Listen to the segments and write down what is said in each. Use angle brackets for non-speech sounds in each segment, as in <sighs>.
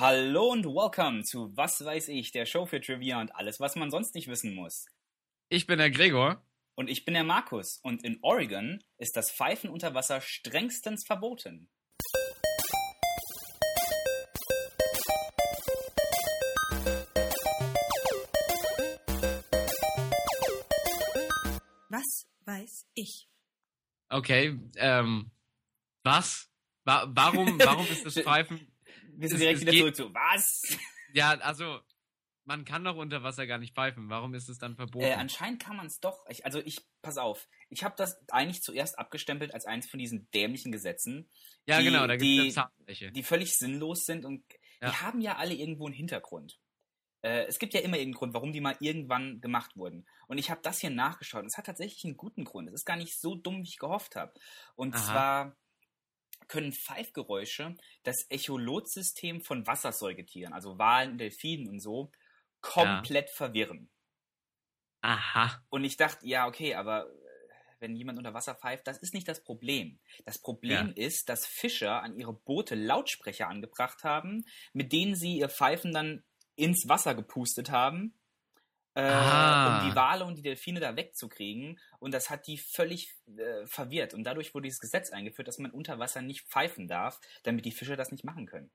Hallo und welcome zu Was weiß ich, der Show für Trivia und alles, was man sonst nicht wissen muss. Ich bin der Gregor. Und ich bin der Markus. Und in Oregon ist das Pfeifen unter Wasser strengstens verboten. Was weiß ich? Okay, ähm, was? Wa warum, warum ist das <laughs> Pfeifen? Wir sind Es- direkt wieder zurück zu Was? <laughs> Ja, also, man kann doch unter Wasser gar nicht pfeifen. Warum ist es dann verboten? Äh, anscheinend kann man es doch. Ich, also ich, pass auf, ich habe das eigentlich zuerst abgestempelt als eins von diesen dämlichen Gesetzen, ja, die- genau, da gibt die- es ja Zahnfläche. die völlig sinnlos sind und die Ja. haben ja alle irgendwo einen Hintergrund. Äh, es gibt ja immer irgendeinen Grund, warum die mal irgendwann gemacht wurden. Und ich habe das hier nachgeschaut. und Es hat tatsächlich einen guten Grund. Es ist gar nicht so dumm, wie ich gehofft habe. Und Aha. zwar können Pfeifgeräusche das Echolotsystem von Wassersäugetieren, also Walen, Delfinen und so, komplett verwirren. Aha. Und ich dachte, ja, okay, aber äh, wenn jemand unter Wasser pfeift, das ist nicht das Problem. Das Problem ist, dass Fischer an ihre Boote Lautsprecher angebracht haben, mit denen sie ihr Pfeifen dann ins Wasser gepustet haben, äh, Ah. um die Wale und die Delfine da wegzukriegen. Und das hat die völlig äh, verwirrt. Und dadurch wurde dieses Gesetz eingeführt, dass man unter Wasser nicht pfeifen darf, damit die Fischer das nicht machen können.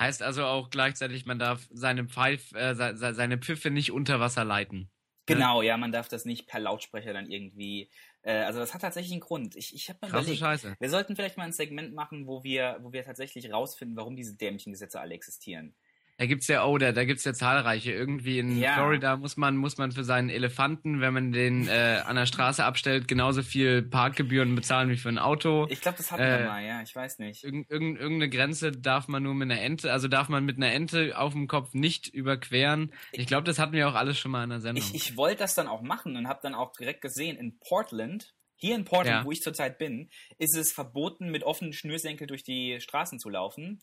Heißt also auch gleichzeitig, man darf seine Pfeif, äh, se- se- seine Pfiffe nicht unter Wasser leiten. Genau, ja, man darf das nicht per Lautsprecher dann irgendwie. Äh, also das hat tatsächlich einen Grund. Ich, ich habe mir Krasse überlegt, Scheiße. wir sollten vielleicht mal ein Segment machen, wo wir, wo wir tatsächlich rausfinden, warum diese dämlichen Gesetze alle existieren. Da gibt's ja, oh, da, da gibt's ja zahlreiche. Irgendwie in Ja. Florida muss man, muss man für seinen Elefanten, wenn man den äh, an der Straße abstellt, genauso viel Parkgebühren bezahlen wie für ein Auto. Ich glaube, das hatten Äh, wir mal, ja, ich weiß nicht. Irgend, irgend, irgendeine Grenze darf man nur mit einer Ente, also darf man mit einer Ente auf dem Kopf nicht überqueren. Ich glaube, das hatten wir auch alles schon mal in der Sendung. Ich, ich wollte das dann auch machen und habe dann auch direkt gesehen, in Portland, hier in Portland, Ja. wo ich zurzeit bin, ist es verboten, mit offenen Schnürsenkel durch die Straßen zu laufen.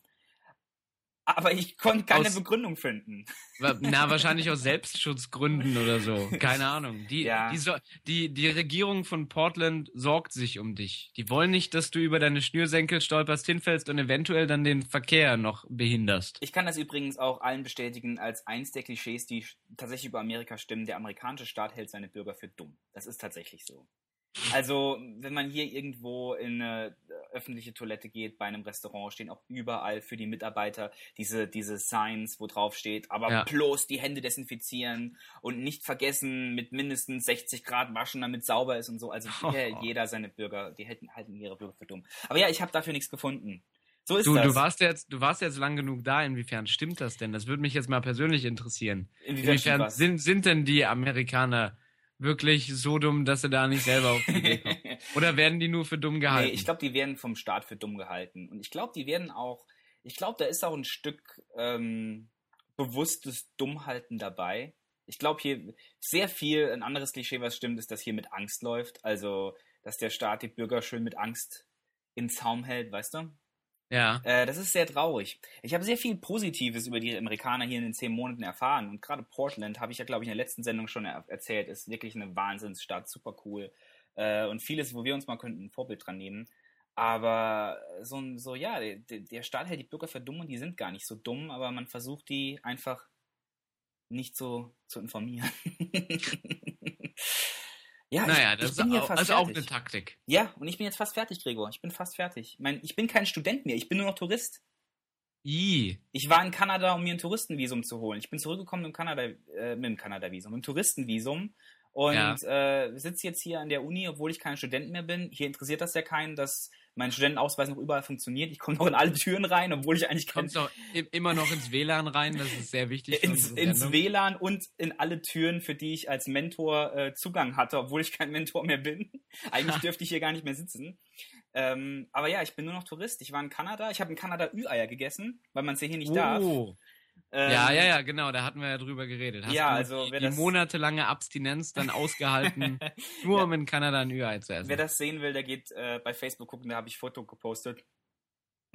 Aber ich konnte keine Aus- Begründung finden. Na, <laughs> wahrscheinlich aus Selbstschutzgründen oder so. Keine Ahnung. Die, Ja. die, so, die, die Regierung von Portland sorgt sich um dich. Die wollen nicht, dass du über deine Schnürsenkel stolperst, hinfällst und eventuell dann den Verkehr noch behinderst. Ich kann das übrigens auch allen bestätigen als eins der Klischees, die tatsächlich über Amerika stimmen. Der amerikanische Staat hält seine Bürger für dumm. Das ist tatsächlich so. Also, wenn man hier irgendwo in eine äh, öffentliche Toilette geht, bei einem Restaurant, stehen auch überall für die Mitarbeiter diese, diese Signs, wo drauf steht, aber Ja. bloß die Hände desinfizieren und nicht vergessen, mit mindestens 60 Grad waschen, damit sauber ist und so. Also hier <laughs> jeder seine Bürger, die halten, halten ihre Bürger für dumm. Aber ja, ich habe dafür nichts gefunden. So ist Du, das. du warst jetzt, du warst jetzt lang genug da. Inwiefern stimmt das denn? Das würde mich jetzt mal persönlich interessieren. Inwiefern Inwiefern sind, sind denn die Amerikaner wirklich so dumm, dass sie da nicht selber auf die Idee kommen? <laughs> Oder werden die nur für dumm gehalten? Nee, ich glaube, die werden vom Staat für dumm gehalten. Und ich glaube, die werden auch, ich glaube, da ist auch ein Stück ähm, bewusstes Dummhalten dabei. Ich glaube hier sehr viel, ein anderes Klischee, was stimmt, ist, dass hier mit Angst läuft. Also, dass der Staat die Bürger schön mit Angst in Zaum hält, weißt du? ja. Äh, das ist sehr traurig. Ich habe sehr viel Positives über die Amerikaner hier in den zehn Monaten erfahren. Und gerade Portland, habe ich ja, glaube ich, in der letzten Sendung schon er erzählt, ist wirklich eine Wahnsinnsstadt, super cool. Äh, und vieles, wo wir uns mal könnten, ein Vorbild dran nehmen. Aber so, so ja, der, der Staat hält die Bürger für dumm und die sind gar nicht so dumm, aber man versucht die einfach nicht so zu informieren. <laughs> ja, Naja, ich, das ich bin ist, auch, fast also auch eine Taktik. Ja, und ich bin jetzt fast fertig, Gregor. Ich bin fast fertig. Ich, mein, ich bin kein Student mehr, ich bin nur noch Tourist. I. Ich war in Kanada, um mir ein Touristenvisum zu holen. Ich bin zurückgekommen mit dem Kanada, äh, mit dem Kanada-Visum, mit dem Touristenvisum und Ja. äh, sitze jetzt hier an der Uni, obwohl ich kein Student mehr bin. Hier interessiert das ja keinen, dass mein Studentenausweis noch überall funktioniert. Ich komme <laughs> noch in alle Türen rein, obwohl ich eigentlich kein Kommst doch i- immer noch ins WLAN rein, das ist sehr wichtig. ins, ins. WLAN und in alle Türen, für die ich als Mentor äh, Zugang hatte, obwohl ich kein Mentor mehr bin. <laughs> Eigentlich <laughs> dürfte ich hier gar nicht mehr sitzen. Ähm, aber ja, ich bin nur noch Tourist. Ich war in Kanada. Ich habe in Kanada Ü-Eier gegessen, weil man es ja hier nicht darf. Ähm, ja, ja, ja, genau, da hatten wir ja drüber geredet. Hast Ja, also, die, die monatelange Abstinenz dann <laughs> ausgehalten, nur Ja. um in Kanada ein Ü-Ei zu essen. Wer das sehen will, der geht äh, bei Facebook gucken, da habe ich Foto gepostet.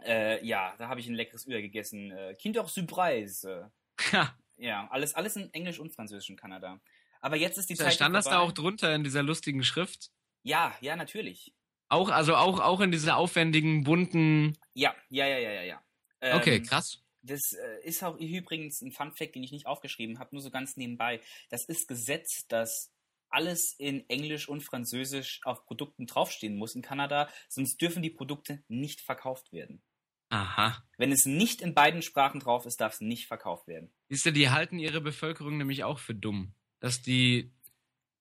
Äh, ja, da habe ich ein leckeres Ü gegessen. Äh, Kinder Surprise. Ha, Ja, alles, alles in Englisch und Französisch in Kanada. Aber jetzt ist die da Zeit. stand das da auch drunter in dieser lustigen Schrift? Ja, ja, natürlich. Auch, also auch, auch in dieser aufwendigen, bunten. Ja, ja, ja, ja, ja, ja. Ähm, Okay, krass. Das äh, ist auch übrigens ein Fun-Fact, den ich nicht aufgeschrieben habe, nur so ganz nebenbei. Das ist Gesetz, dass alles in Englisch und Französisch auf Produkten draufstehen muss in Kanada, sonst dürfen die Produkte nicht verkauft werden. Aha. Wenn es nicht in beiden Sprachen drauf ist, darf es nicht verkauft werden. Siehst du, die halten ihre Bevölkerung nämlich auch für dumm. Dass die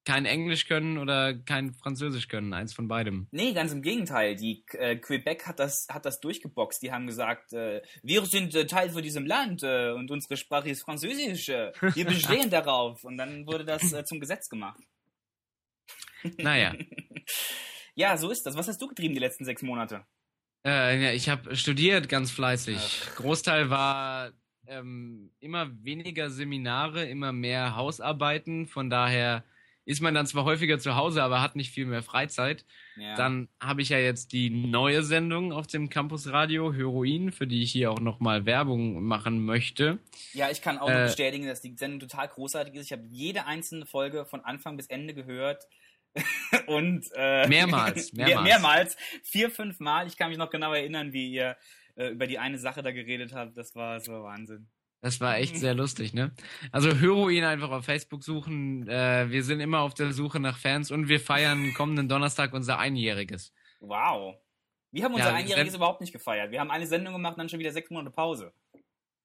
kein Englisch können oder kein Französisch können, eins von beidem. Nee, ganz im Gegenteil. Die äh, Quebec hat das, hat das durchgeboxt. Die haben gesagt, äh, wir sind äh, Teil von diesem Land äh, und unsere Sprache ist Französisch. Äh, wir <laughs> bestehen darauf. Und dann wurde das äh, zum Gesetz gemacht. <laughs> Naja. <laughs> ja, so ist das. Was hast du getrieben die letzten sechs Monate? Ja, ich habe studiert ganz fleißig. Großteil war ähm, immer weniger Seminare, immer mehr Hausarbeiten. Von daher ist man dann zwar häufiger zu Hause, aber hat nicht viel mehr Freizeit. Ja. Dann habe ich ja jetzt die neue Sendung auf dem Campus Radio, Heroin, für die ich hier auch nochmal Werbung machen möchte. ja, ich kann auch Äh, bestätigen, dass die Sendung total großartig ist. Ich habe jede einzelne Folge von Anfang bis Ende gehört. <laughs> und äh, Mehrmals, mehr, <laughs> mehrmals. mehrmals, vier, fünf Mal. Ich kann mich noch genau erinnern, wie ihr äh, über die eine Sache da geredet habt. Das war, das war Wahnsinn. Das war echt sehr lustig, ne? Also Heroin einfach auf Facebook suchen. Äh, wir sind immer auf der Suche nach Fans und wir feiern kommenden Donnerstag unser Einjähriges. Wow. Wir haben unser Ja, Einjähriges überhaupt nicht gefeiert. Wir haben eine Sendung gemacht und dann schon wieder sechs Monate Pause.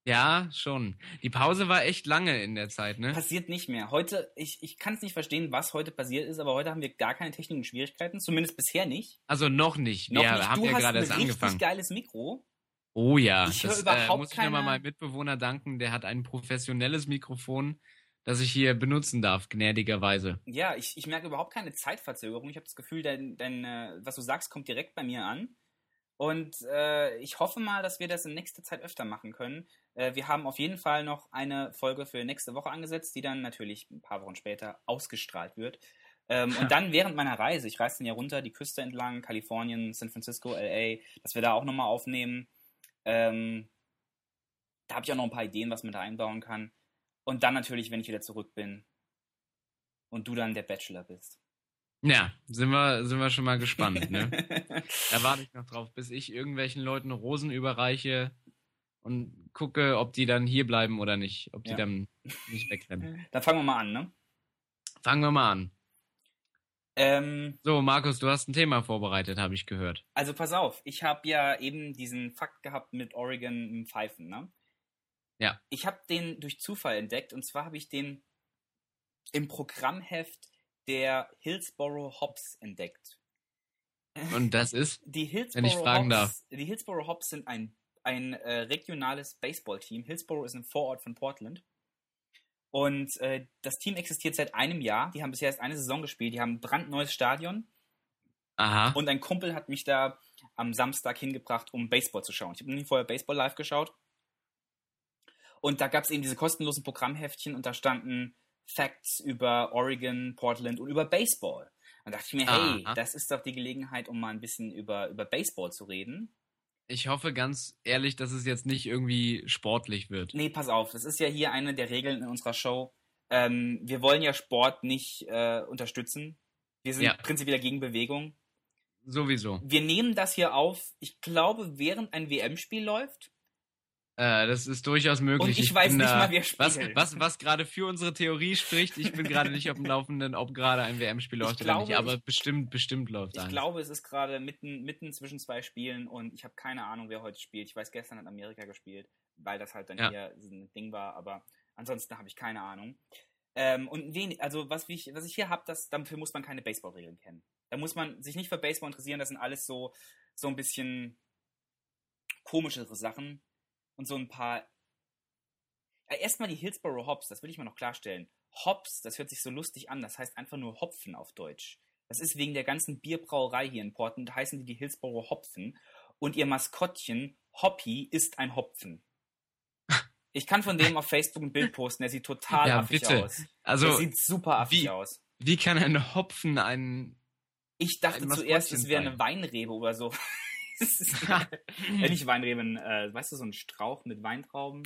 Ja, schon. Die Pause war echt lange in der Zeit, ne? Passiert nicht mehr. Heute, ich, ich kann es nicht verstehen, was heute passiert ist, aber heute haben wir gar keine technischen Schwierigkeiten. Zumindest bisher nicht. Also noch nicht. Noch wir nicht. haben du ja hast gerade ein erst richtig angefangen. geiles Mikro. Oh ja, Ich das äh, muss ich nochmal keine- meinem Mitbewohner danken. Der hat ein professionelles Mikrofon, das ich hier benutzen darf, gnädigerweise. Ja, ich, ich merke überhaupt keine Zeitverzögerung. Ich habe das Gefühl, dein, dein, äh, was du sagst, kommt direkt bei mir an. Und äh, ich hoffe mal, dass wir das in nächster Zeit öfter machen können. Äh, wir haben auf jeden Fall noch eine Folge für nächste Woche angesetzt, die dann natürlich ein paar Wochen später ausgestrahlt wird. Ähm, und <laughs> dann während meiner Reise, ich reise dann ja runter, die Küste entlang, Kalifornien, San Francisco, LA, dass wir da auch nochmal aufnehmen. Ähm, da habe ich auch noch ein paar Ideen, was man da einbauen kann. Und dann natürlich, wenn ich wieder zurück bin und du dann der Bachelor bist. Ja, sind wir, sind wir schon mal gespannt, ne? <laughs> Da warte ich noch drauf, bis ich irgendwelchen Leuten Rosen überreiche und gucke, ob die dann hier bleiben oder nicht, ob die Ja. dann nicht wegrennen. Dann fangen wir mal an, ne? Fangen wir mal an. Ähm, So, Markus, du hast ein Thema vorbereitet, habe ich gehört. also pass auf, ich habe ja eben diesen Fakt gehabt mit Oregon im Pfeifen, ne? Ja. Ich habe den durch Zufall entdeckt und zwar habe ich den im Programmheft der Hillsborough Hops entdeckt. Und das ist? <laughs> Die Hillsborough, Wenn ich fragen Hops, die Hillsborough Hops sind ein, ein äh, regionales Baseballteam. Hillsborough ist ein Vorort von Portland. Und äh, das Team existiert seit einem Jahr. Die haben bisher erst eine Saison gespielt. Die haben ein brandneues Stadion. Aha. Und ein Kumpel hat mich da am Samstag hingebracht, um Baseball zu schauen. Ich habe noch nie vorher Baseball live geschaut. Und da gab es eben diese kostenlosen Programmheftchen und da standen Facts über Oregon, Portland und über Baseball. Und da dachte ich mir, hey, Aha. das ist doch die Gelegenheit, um mal ein bisschen über, über Baseball zu reden. Ich hoffe ganz ehrlich, dass es jetzt nicht irgendwie sportlich wird. Nee, pass auf, das ist ja hier eine der Regeln in unserer Show. Ähm, wir wollen ja Sport nicht äh, unterstützen. Wir sind Ja. prinzipiell gegen Bewegung. Sowieso. Wir nehmen das hier auf, ich glaube, während ein WM-Spiel läuft. Äh, das ist durchaus möglich. Und ich weiß bin nicht mal, wer was, spielt. was, was gerade für unsere Theorie spricht. Ich bin gerade nicht auf dem Laufenden, ob gerade ein WM-Spiel Ich läuft oder glaube, nicht. Aber ich- bestimmt, bestimmt läuft Ich eins. glaube, es ist gerade mitten, mitten zwischen zwei Spielen und ich habe keine Ahnung, wer heute spielt. Ich weiß, gestern hat Amerika gespielt, weil das halt dann Ja. eher ein Ding war, aber ansonsten habe ich keine Ahnung. Ähm, und wen, also was ich, was ich hier habe, dafür muss man keine Baseballregeln kennen. Da muss man sich nicht für Baseball interessieren, das sind alles so, so ein bisschen komischere Sachen und so ein paar. Ja, Erstmal die Hillsborough Hops, das will ich mal noch klarstellen. Hops, das hört sich so lustig an, das heißt einfach nur Hopfen auf Deutsch. Das ist wegen der ganzen Bierbrauerei hier in Portland, heißen die die Hillsborough Hopfen. Und ihr Maskottchen, Hoppy, ist ein Hopfen. <laughs> Ich kann von dem auf Facebook ein Bild posten, der sieht total Ja, affig bitte. aus. Der Also, sieht super affig wie- aus. wie kann ein Hopfen ein. Ich dachte ein zuerst, es wäre eine Weinrebe oder so. Äh, <laughs> nicht Weinrebe, ein, äh, weißt du, so ein Strauch mit Weintrauben.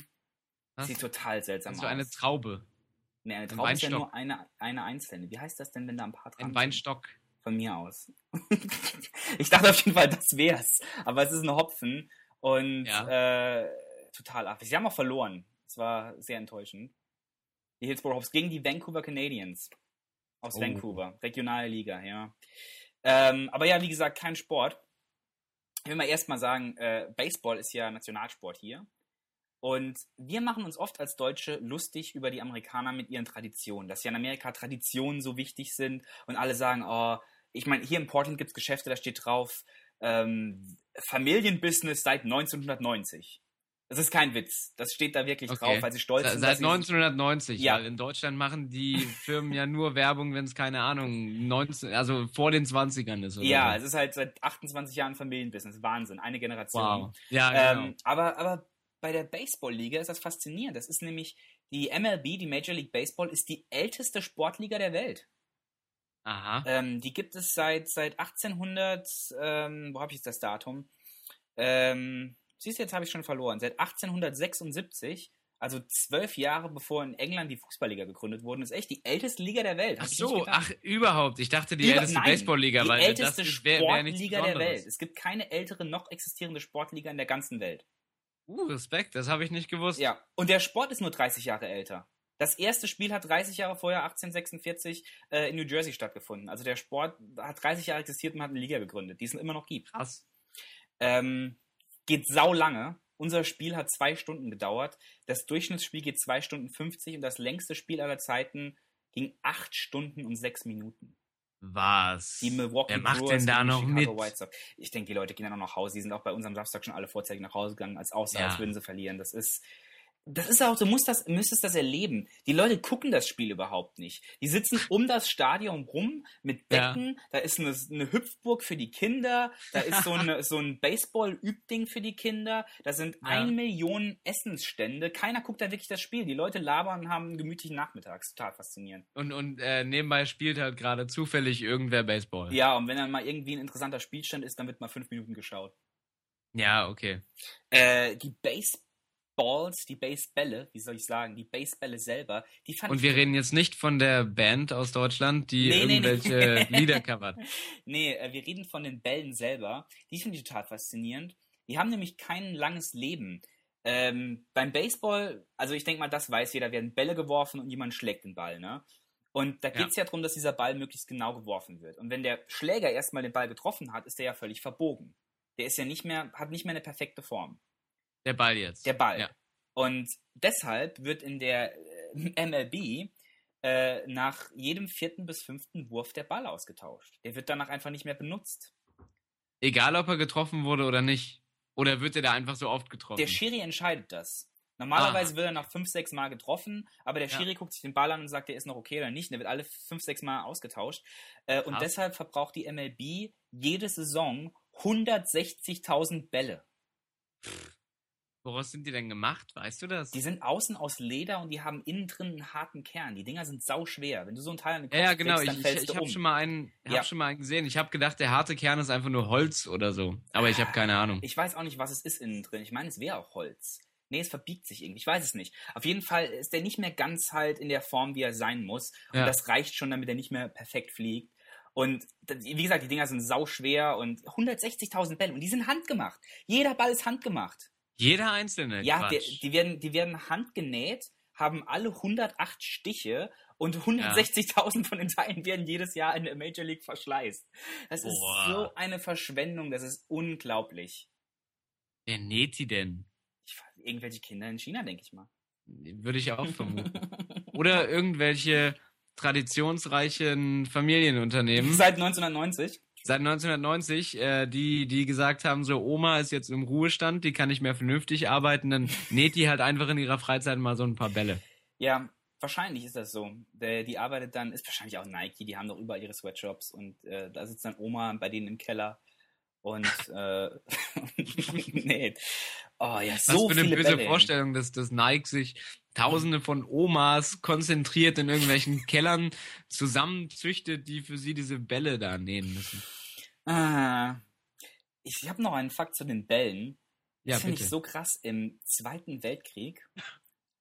Was? Sieht total seltsam aus. eine Traube. nee, eine ein Traube ist ja nur eine, eine einzelne. Wie heißt das denn, wenn da ein paar dran Ein sind? Weinstock. Von mir aus. <laughs> ich dachte auf jeden Fall, das wär's. Aber es ist ein Hopfen und Ja. äh, total ab. Sie haben auch verloren. Es war sehr enttäuschend. Die Hillsborough Hops gegen die Vancouver Canadians aus Oh. Vancouver. Regionale Liga, ja. Ähm, aber ja, wie gesagt, kein Sport. Ich will mal erstmal sagen, äh, Baseball ist ja Nationalsport hier. Und wir machen uns oft als Deutsche lustig über die Amerikaner mit ihren Traditionen, dass ja in Amerika Traditionen so wichtig sind und alle sagen, oh, ich meine, hier in Portland gibt es Geschäfte, da steht drauf, ähm, Familienbusiness seit 1990. Das ist kein Witz. Das steht da wirklich Okay. drauf, weil sie stolz sind. Seit dass sie- 1990, Ja. weil in Deutschland machen die Firmen ja nur Werbung, wenn es keine Ahnung, 19, also vor den 20ern ist. Oder Ja, so. es ist halt seit 28 Jahren Familienbusiness. Wahnsinn. Eine Generation. wow. Ja, genau. Ähm, aber, aber bei der Baseball-Liga ist das faszinierend. Das ist nämlich die MLB, die Major League Baseball, ist die älteste Sportliga der Welt. Aha. Ähm, die gibt es seit, seit 1800, ähm, wo habe ich jetzt das Datum? Ähm, siehst du, jetzt habe ich schon verloren. Seit 1876, also zwölf Jahre bevor in England die Fußballliga gegründet wurde, ist echt die älteste Liga der Welt. Ach Hab so, ach, überhaupt. Ich dachte, die Über- älteste Baseballliga, die weil älteste das wär nichts Sportliga der. Welt. Es gibt keine ältere noch existierende Sportliga in der ganzen Welt. Uh, Respekt, das habe ich nicht gewusst. Ja, und der Sport ist nur 30 Jahre älter. Das erste Spiel hat 30 Jahre vorher, 1846, äh, in New Jersey stattgefunden. Also der Sport hat 30 Jahre existiert und hat eine Liga gegründet, die es immer noch gibt. Krass. Ähm, geht sau lange. Unser Spiel hat zwei Stunden gedauert. Das Durchschnittsspiel geht zwei Stunden 50 und das längste Spiel aller Zeiten ging acht Stunden und sechs Minuten. Was? Die Milwaukee Wer macht Brewers denn da noch Chicago mit? White Sox. Ich denke, die Leute gehen dann auch nach Hause. Die sind auch bei uns am Samstag schon alle vorzeitig nach Hause gegangen, als außer Ja. als würden sie verlieren. Das ist, das ist auch, du musst das, müsstest das erleben. Die Leute gucken das Spiel überhaupt nicht. Die sitzen um das Stadion rum mit Ja. Becken. Da ist eine, eine Hüpfburg für die Kinder. Da ist so, eine, so ein Baseball-Übding für die Kinder. Da sind Ja. eine Million Essensstände. Keiner guckt da wirklich das Spiel. Die Leute labern und haben einen gemütlichen Nachmittag. Total faszinierend. Und, und äh, nebenbei spielt halt gerade zufällig irgendwer Baseball. Ja, und wenn dann mal irgendwie ein interessanter Spielstand ist, dann wird mal fünf Minuten geschaut. Ja, okay. Äh, die Baseballs, die Basebälle, wie soll ich sagen, die Basebälle selber, die fand Und wir reden jetzt nicht von der Band aus Deutschland, die Nee, nee, nee. irgendwelche <laughs> Lieder covert. Nee, wir reden von den Bällen selber. Die finde ich total faszinierend. Die haben nämlich kein langes Leben. Ähm, beim Baseball, also ich denke mal, das weiß jeder, werden Bälle geworfen und jemand schlägt den Ball, ne? Und da Ja. geht es ja darum, dass dieser Ball möglichst genau geworfen wird. Und wenn der Schläger erstmal den Ball getroffen hat, ist der ja völlig verbogen. Der ist ja nicht mehr, hat nicht mehr eine perfekte Form. Der Ball jetzt. Der Ball. Ja. Und deshalb wird in der äh, MLB äh, nach jedem vierten bis fünften Wurf der Ball ausgetauscht. Der wird danach einfach nicht mehr benutzt. Egal, ob er getroffen wurde oder nicht. Oder wird er da einfach so oft getroffen? Der Schiri entscheidet das. Normalerweise Aha. wird er nach fünf, sechs Mal getroffen, aber der Ja. Schiri guckt sich den Ball an und sagt, der ist noch okay oder nicht. Der wird alle fünf, sechs Mal ausgetauscht. Äh, und deshalb verbraucht die MLB jede Saison 160.000 Bälle. Woraus sind die denn gemacht? Weißt du das? Die sind außen aus Leder und die haben innen drin einen harten Kern. Die Dinger sind sau schwer. Wenn du so ein Teil an den Kopf ja, genau. kriegst, dann Ich, fällst ich, du ich habe um. schon mal einen, hab Ja. schon mal einen gesehen. Ich habe gedacht, der harte Kern ist einfach nur Holz oder so. Aber ich habe keine Ahnung. Ich weiß auch nicht, was es ist innen drin. Ich meine, es wäre auch Holz. Nee, es verbiegt sich irgendwie. Ich weiß es nicht. Auf jeden Fall ist der nicht mehr ganz halt in der Form, wie er sein muss. Und Ja. das reicht schon, damit er nicht mehr perfekt fliegt. Und wie gesagt, die Dinger sind sau schwer und 160.000 Bälle. Und die sind handgemacht. Jeder Ball ist handgemacht. Jeder einzelne. Ja, die, die, werden, die werden handgenäht, haben alle 108 Stiche und 160.000 von den Teilen werden jedes Jahr in der Major League verschleißt. Das ist Boah. so eine Verschwendung, das ist unglaublich. Wer näht die denn? Ich, irgendwelche Kinder in China, denke ich mal. Würde ich auch vermuten. <laughs> Oder irgendwelche traditionsreichen Familienunternehmen Seit 1990. seit 1990, äh, die, die gesagt haben, so Oma ist jetzt im Ruhestand, die kann nicht mehr vernünftig arbeiten, dann näht die halt einfach in ihrer Freizeit mal so ein paar Bälle. Ja, wahrscheinlich ist das so. Der, die arbeitet dann, ist wahrscheinlich auch Nike, die haben doch überall ihre Sweatshops und äh, da sitzt dann Oma bei denen im Keller und <laughs> äh, <laughs> näht. Oh ja, Was so für eine böse Bälle. Vorstellung, dass das Nike sich tausende von Omas konzentriert in irgendwelchen Kellern zusammenzüchtet, die für sie diese Bälle da nähen müssen. Ah, ich habe noch einen Fakt zu den Bällen. Ja, das finde ich so krass. Im Zweiten Weltkrieg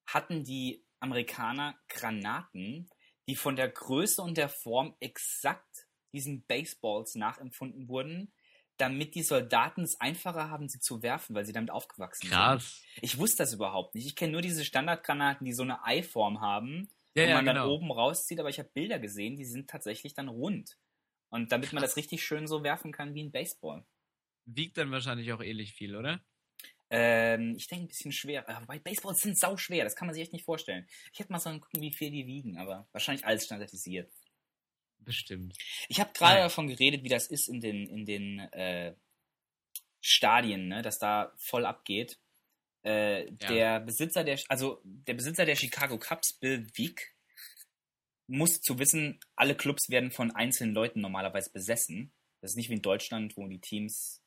hatten die Amerikaner Granaten, die von der Größe und der Form exakt diesen Baseballs nachempfunden wurden, damit die Soldaten es einfacher haben, sie zu werfen, weil sie damit aufgewachsen Krass. sind. Ich wusste das überhaupt nicht. Ich kenne nur diese Standardgranaten, die so eine Eiform haben, Ja, wo ja, man dann genau. oben rauszieht, aber ich habe Bilder gesehen, die sind tatsächlich dann rund. Und damit man das richtig schön so werfen kann wie ein Baseball. Wiegt dann wahrscheinlich auch ähnlich viel, oder? Ähm, ich denke ein bisschen schwer. Äh, Wobei Baseballs sind sau schwer, das kann man sich echt nicht vorstellen. Ich hätte mal so gucken, wie viel die wiegen, aber wahrscheinlich alles standardisiert. Bestimmt. Ich habe gerade Nein. davon geredet, wie das ist in den, in den äh, Stadien, ne, dass da voll abgeht. Äh, Ja. Der Besitzer der, also der Besitzer der Chicago Cubs, Bill Wick, muss zu wissen, alle Clubs werden von einzelnen Leuten normalerweise besessen. Das ist nicht wie in Deutschland, wo die Teams,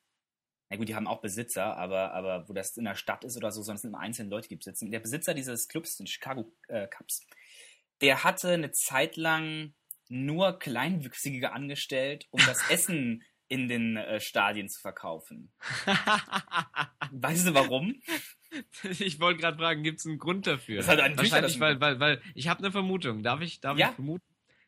na gut, die haben auch Besitzer, aber, aber wo das in der Stadt ist oder so, sondern es sind immer einzelne Leute, die besitzen. Der Besitzer dieses Clubs, den Chicago äh, Cubs, der hatte eine Zeit lang nur Kleinwüchsige angestellt, um das <laughs> Essen in den äh, Stadien zu verkaufen. <laughs> Weißt du warum? ich wollte gerade fragen, gibt es einen Grund dafür? Das hat einen Wahrscheinlich, das- weil, weil, weil ich habe eine Vermutung. Darf ich, darf Ja. ich vermuten?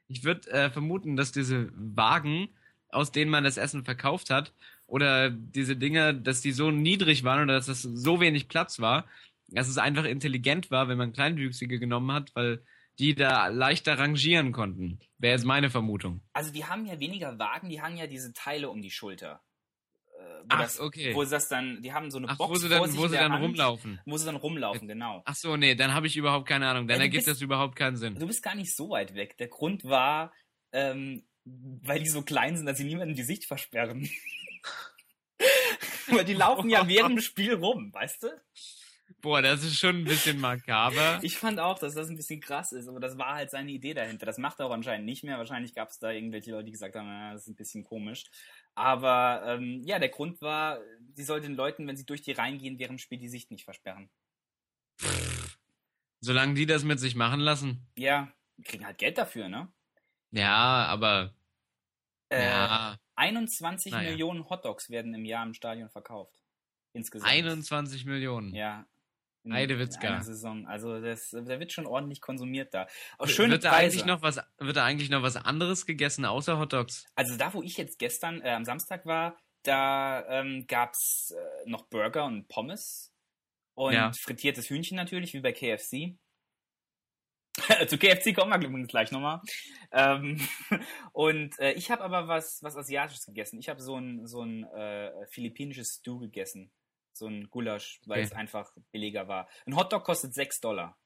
Ich würde äh, vermuten, dass diese Wagen, aus denen man das Essen verkauft hat, oder diese Dinger, dass die so niedrig waren oder dass es so wenig Platz war, dass es einfach intelligent war, wenn man Kleinwüchsige genommen hat, weil die da leichter rangieren konnten. Wäre jetzt meine Vermutung. Also die haben ja weniger Wagen, die haben ja diese Teile um die Schulter. Äh, wo Ach, das, okay. Wo sie das dann, die haben so eine Ach, Box wo sie dann, wo sie dann Hand, rumlaufen. Wo sie dann rumlaufen, genau. Ach so, nee, dann habe ich überhaupt keine Ahnung. Dann Ja, ergibt bist- das überhaupt keinen Sinn. Du bist gar nicht so weit weg. Der Grund war, ähm, weil die so klein sind, dass sie niemandem die Sicht versperren. <laughs> Weil die laufen ja während dem Spiel rum, weißt du? Boah, das ist schon ein bisschen makaber. <laughs> Ich fand auch, dass das ein bisschen krass ist, aber das war halt seine Idee dahinter. Das macht er auch anscheinend nicht mehr. Wahrscheinlich gab es da irgendwelche Leute, die gesagt haben, na, das ist ein bisschen komisch. Aber ähm, ja, der Grund war, sie soll den Leuten, wenn sie durch die Reihen gehen, während dem Spiel die Sicht nicht versperren. Solange die das mit sich machen lassen. Ja, die kriegen halt Geld dafür, ne? Ja, aber Äh, ja, 21 Naja. Millionen Hotdogs werden im Jahr im Stadion verkauft. Insgesamt. 21 Millionen. Ja. In, Heidewitzka. in einer Saison. Also das, da wird schon ordentlich konsumiert da. Auch schöne wird da Preise. eigentlich noch was wird da eigentlich noch was anderes gegessen außer Hotdogs? Also da, wo ich jetzt gestern äh, am Samstag war, da ähm, gab es äh, noch Burger und Pommes und Ja. frittiertes Hühnchen natürlich, wie bei KFC. <laughs> Zu KFC kommen wir gleich nochmal. Ähm, <laughs> und äh, ich habe aber was, was Asiatisches gegessen. Ich habe so ein, so ein äh, philippinisches Stew gegessen. So ein Gulasch, weil Okay. es einfach billiger war. Ein Hotdog kostet 6 Dollar.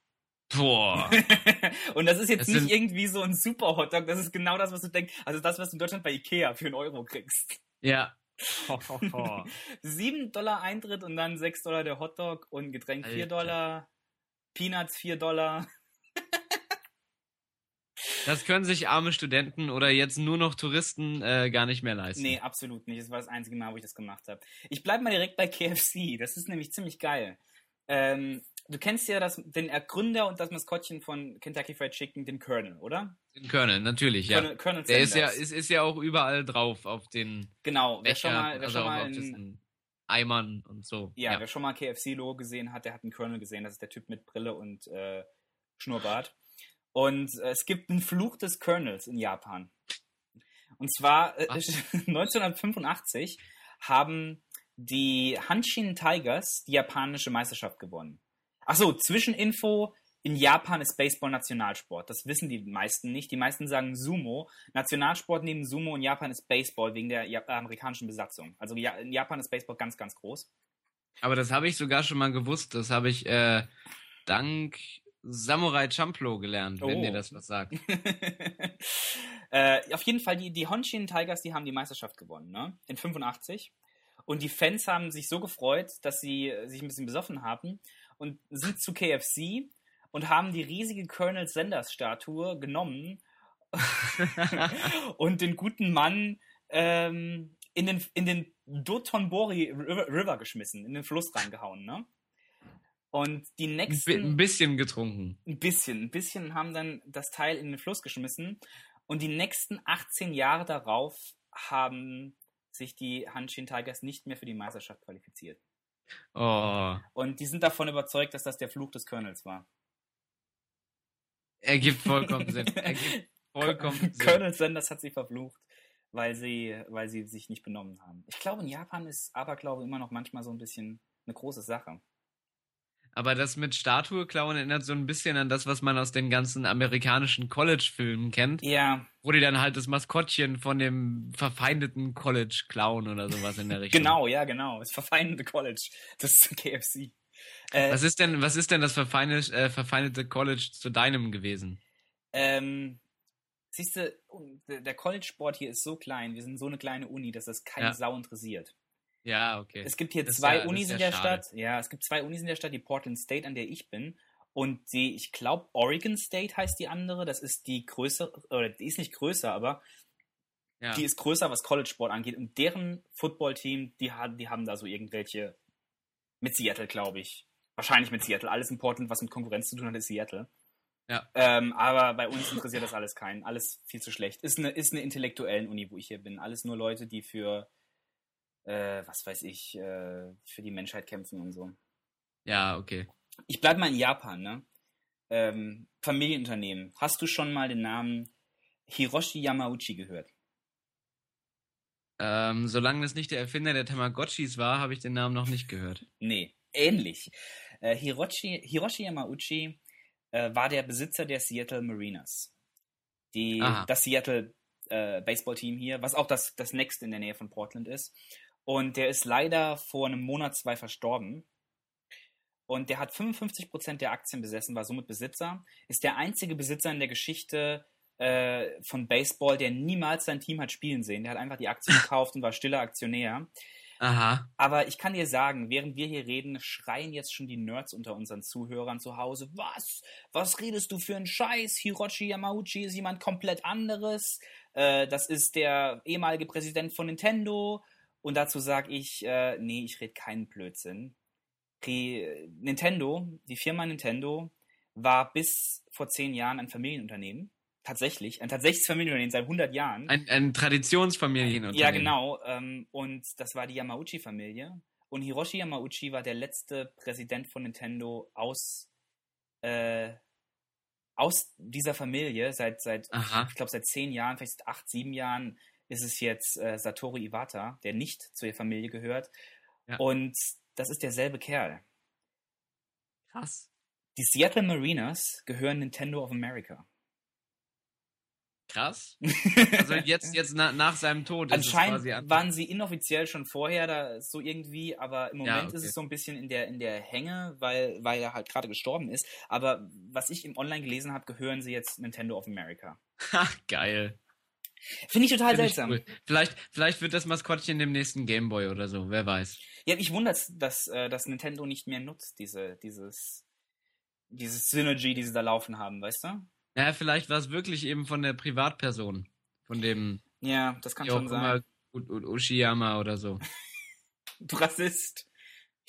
Boah. <laughs> und das ist jetzt Das nicht irgendwie so ein super Hotdog, das ist genau das, was du denkst. Also das, was du in Deutschland bei Ikea für einen Euro kriegst. ja. Ho, ho, ho. 7 Dollar Eintritt und dann 6 Dollar der Hotdog und Getränk 4 Alter. Dollar, Peanuts 4 Dollar. Das können sich arme Studenten oder jetzt nur noch Touristen äh, gar nicht mehr leisten. Nee, absolut nicht. Das war das einzige Mal, wo ich das gemacht habe. Ich bleib mal direkt bei KFC. Das ist nämlich ziemlich geil. Ähm, du kennst ja das, den Ergründer und das Maskottchen von Kentucky Fried Chicken, den Colonel, oder? In Colonel, natürlich, ja. Colonel, Colonel Der ist ja, ist, ist ja auch überall drauf auf den genau. Wer Becher, schon mal, wer also schon mal in, Eimern und so. Ja, wer schon mal KFC-Logo gesehen hat, der hat einen Colonel gesehen. Das ist der Typ mit Brille und äh, Schnurrbart. Und äh, es gibt einen Fluch des Colonels in Japan. Und zwar äh, Was? <laughs> 1985 haben die Hanshin Tigers die japanische Meisterschaft gewonnen. Achso, Zwischeninfo. In Japan ist Baseball Nationalsport. Das wissen die meisten nicht. Die meisten sagen Sumo. Nationalsport neben Sumo in Japan ist Baseball wegen der ja amerikanischen Besatzung. Also ja, in Japan ist Baseball ganz, ganz groß. Aber das habe ich sogar schon mal gewusst. Das habe ich äh, dank Samurai Champloo gelernt, wenn Oh. dir das was sagt. <laughs> äh, auf jeden Fall, die, die Honshin Tigers, die haben die Meisterschaft gewonnen, ne? In 85. Und die Fans haben sich so gefreut, dass sie äh, sich ein bisschen besoffen haben und sind zu KFC und haben die riesige Colonel Sanders Statue genommen <laughs> und den guten Mann ähm, in den, in den Dotonbori River, River geschmissen, in den Fluss reingehauen, ne? Und die nächsten ein bisschen getrunken. ein bisschen, ein bisschen haben dann das Teil in den Fluss geschmissen und die nächsten 18 Jahre darauf haben sich die Hanshin Tigers nicht mehr für die Meisterschaft qualifiziert. Oh. Und die sind davon überzeugt, dass das der Fluch des Colonels war. Ergibt vollkommen Sinn. <laughs> Ergibt vollkommen Sinn. Colonel Sanders hat sie verflucht, weil sie, weil sie sich nicht benommen haben. Ich glaube, in Japan ist Aberglaube immer noch manchmal so ein bisschen eine große Sache. Aber das mit Statue klauen erinnert so ein bisschen an das, was man aus den ganzen amerikanischen College-Filmen kennt. Ja. Wo die dann halt das Maskottchen von dem verfeindeten College klauen oder sowas in der Richtung. genau, ja, genau. Das verfeindete College. Das ist KFC. Äh, was, ist denn, was ist denn das verfeindete, äh, verfeindete College zu deinem gewesen? Ähm, siehst du, der College-Sport hier ist so klein, wir sind so eine kleine Uni, dass das keine ja. Sau interessiert. Ja, okay. Es gibt hier das zwei ja, Unis in der schade. Stadt. Ja, es gibt zwei Unis in der Stadt, die Portland State, an der ich bin. Und die, ich glaube, Oregon State heißt die andere. Das ist die größere, oder die ist nicht größer, aber ja. die ist größer, was College Sport angeht. Und deren Football-Team, die, die haben da so irgendwelche mit Seattle, glaube ich. Wahrscheinlich mit Seattle. Alles in Portland, was mit Konkurrenz zu tun hat, ist Seattle. Ja. Ähm, aber bei uns interessiert das alles keinen. Alles viel zu schlecht. Ist eine, ist eine intellektuellen Uni, wo ich hier bin. Alles nur Leute, die für äh, was weiß ich, äh, für die Menschheit kämpfen und so. Ja, okay. Ich bleibe mal in Japan, ne? Ähm, Familienunternehmen. Hast du schon mal den Namen Hiroshi Yamauchi gehört? Ähm, solange es nicht der Erfinder der Tamagotchis war, habe ich den Namen noch nicht gehört. Nee, ähnlich. Äh, Hiroshi, Hiroshi Yamauchi äh, war der Besitzer der Seattle Mariners. Die, das Seattle äh, Baseballteam hier, was auch das, das Next in der Nähe von Portland ist. Und der ist leider vor einem Monat, zwei verstorben. Und der hat 55% der Aktien besessen, war somit Besitzer. Ist der einzige Besitzer in der Geschichte äh, von Baseball, der niemals sein Team hat spielen sehen. Der hat einfach die Aktien <laughs> gekauft und war stiller Aktionär. Aha. Aber ich kann dir sagen, während wir hier reden, schreien jetzt schon die Nerds unter unseren Zuhörern zu Hause. Was? Was redest du für einen Scheiß? Hiroshi Yamauchi ist jemand komplett anderes. Äh, das ist der ehemalige Präsident von Nintendo. Und dazu sage ich, äh, nee, ich rede keinen Blödsinn. Die Nintendo, die Firma Nintendo, war bis vor zehn Jahren ein Familienunternehmen. Tatsächlich, ein tatsächliches Familienunternehmen seit 100 Jahren. Ein, ein Traditionsfamilienunternehmen. Ja, genau. Ähm, und das war die Yamauchi-Familie. Und Hiroshi Yamauchi war der letzte Präsident von Nintendo aus, äh, aus dieser Familie seit, seit ich glaube, seit zehn Jahren, vielleicht seit acht, sieben Jahren ist es jetzt äh, Satoru Iwata, der nicht zur Familie gehört. Ja. Und das ist derselbe Kerl. Krass. Die Seattle Mariners gehören Nintendo of America. Krass. <laughs> Also jetzt, jetzt na, nach seinem Tod. Anscheinend waren sie inoffiziell schon vorher da so irgendwie, aber im Moment ja, okay. ist es so ein bisschen in der, in der Hänge, weil, weil er halt gerade gestorben ist. Aber was ich im Online gelesen habe, gehören sie jetzt Nintendo of America. Ha, <laughs> geil. Finde ich total Find seltsam. Ich cool. Vielleicht, vielleicht wird das Maskottchen dem nächsten Gameboy oder so, wer weiß. Ja, ich wundere, dass, äh, dass Nintendo nicht mehr nutzt, diese, dieses, dieses Synergy, die sie da laufen haben, weißt du? Ja, vielleicht war es wirklich eben von der Privatperson. Von dem. Ja, das kann schon sein. Ushiyama oder so. <laughs> du Rassist. <laughs>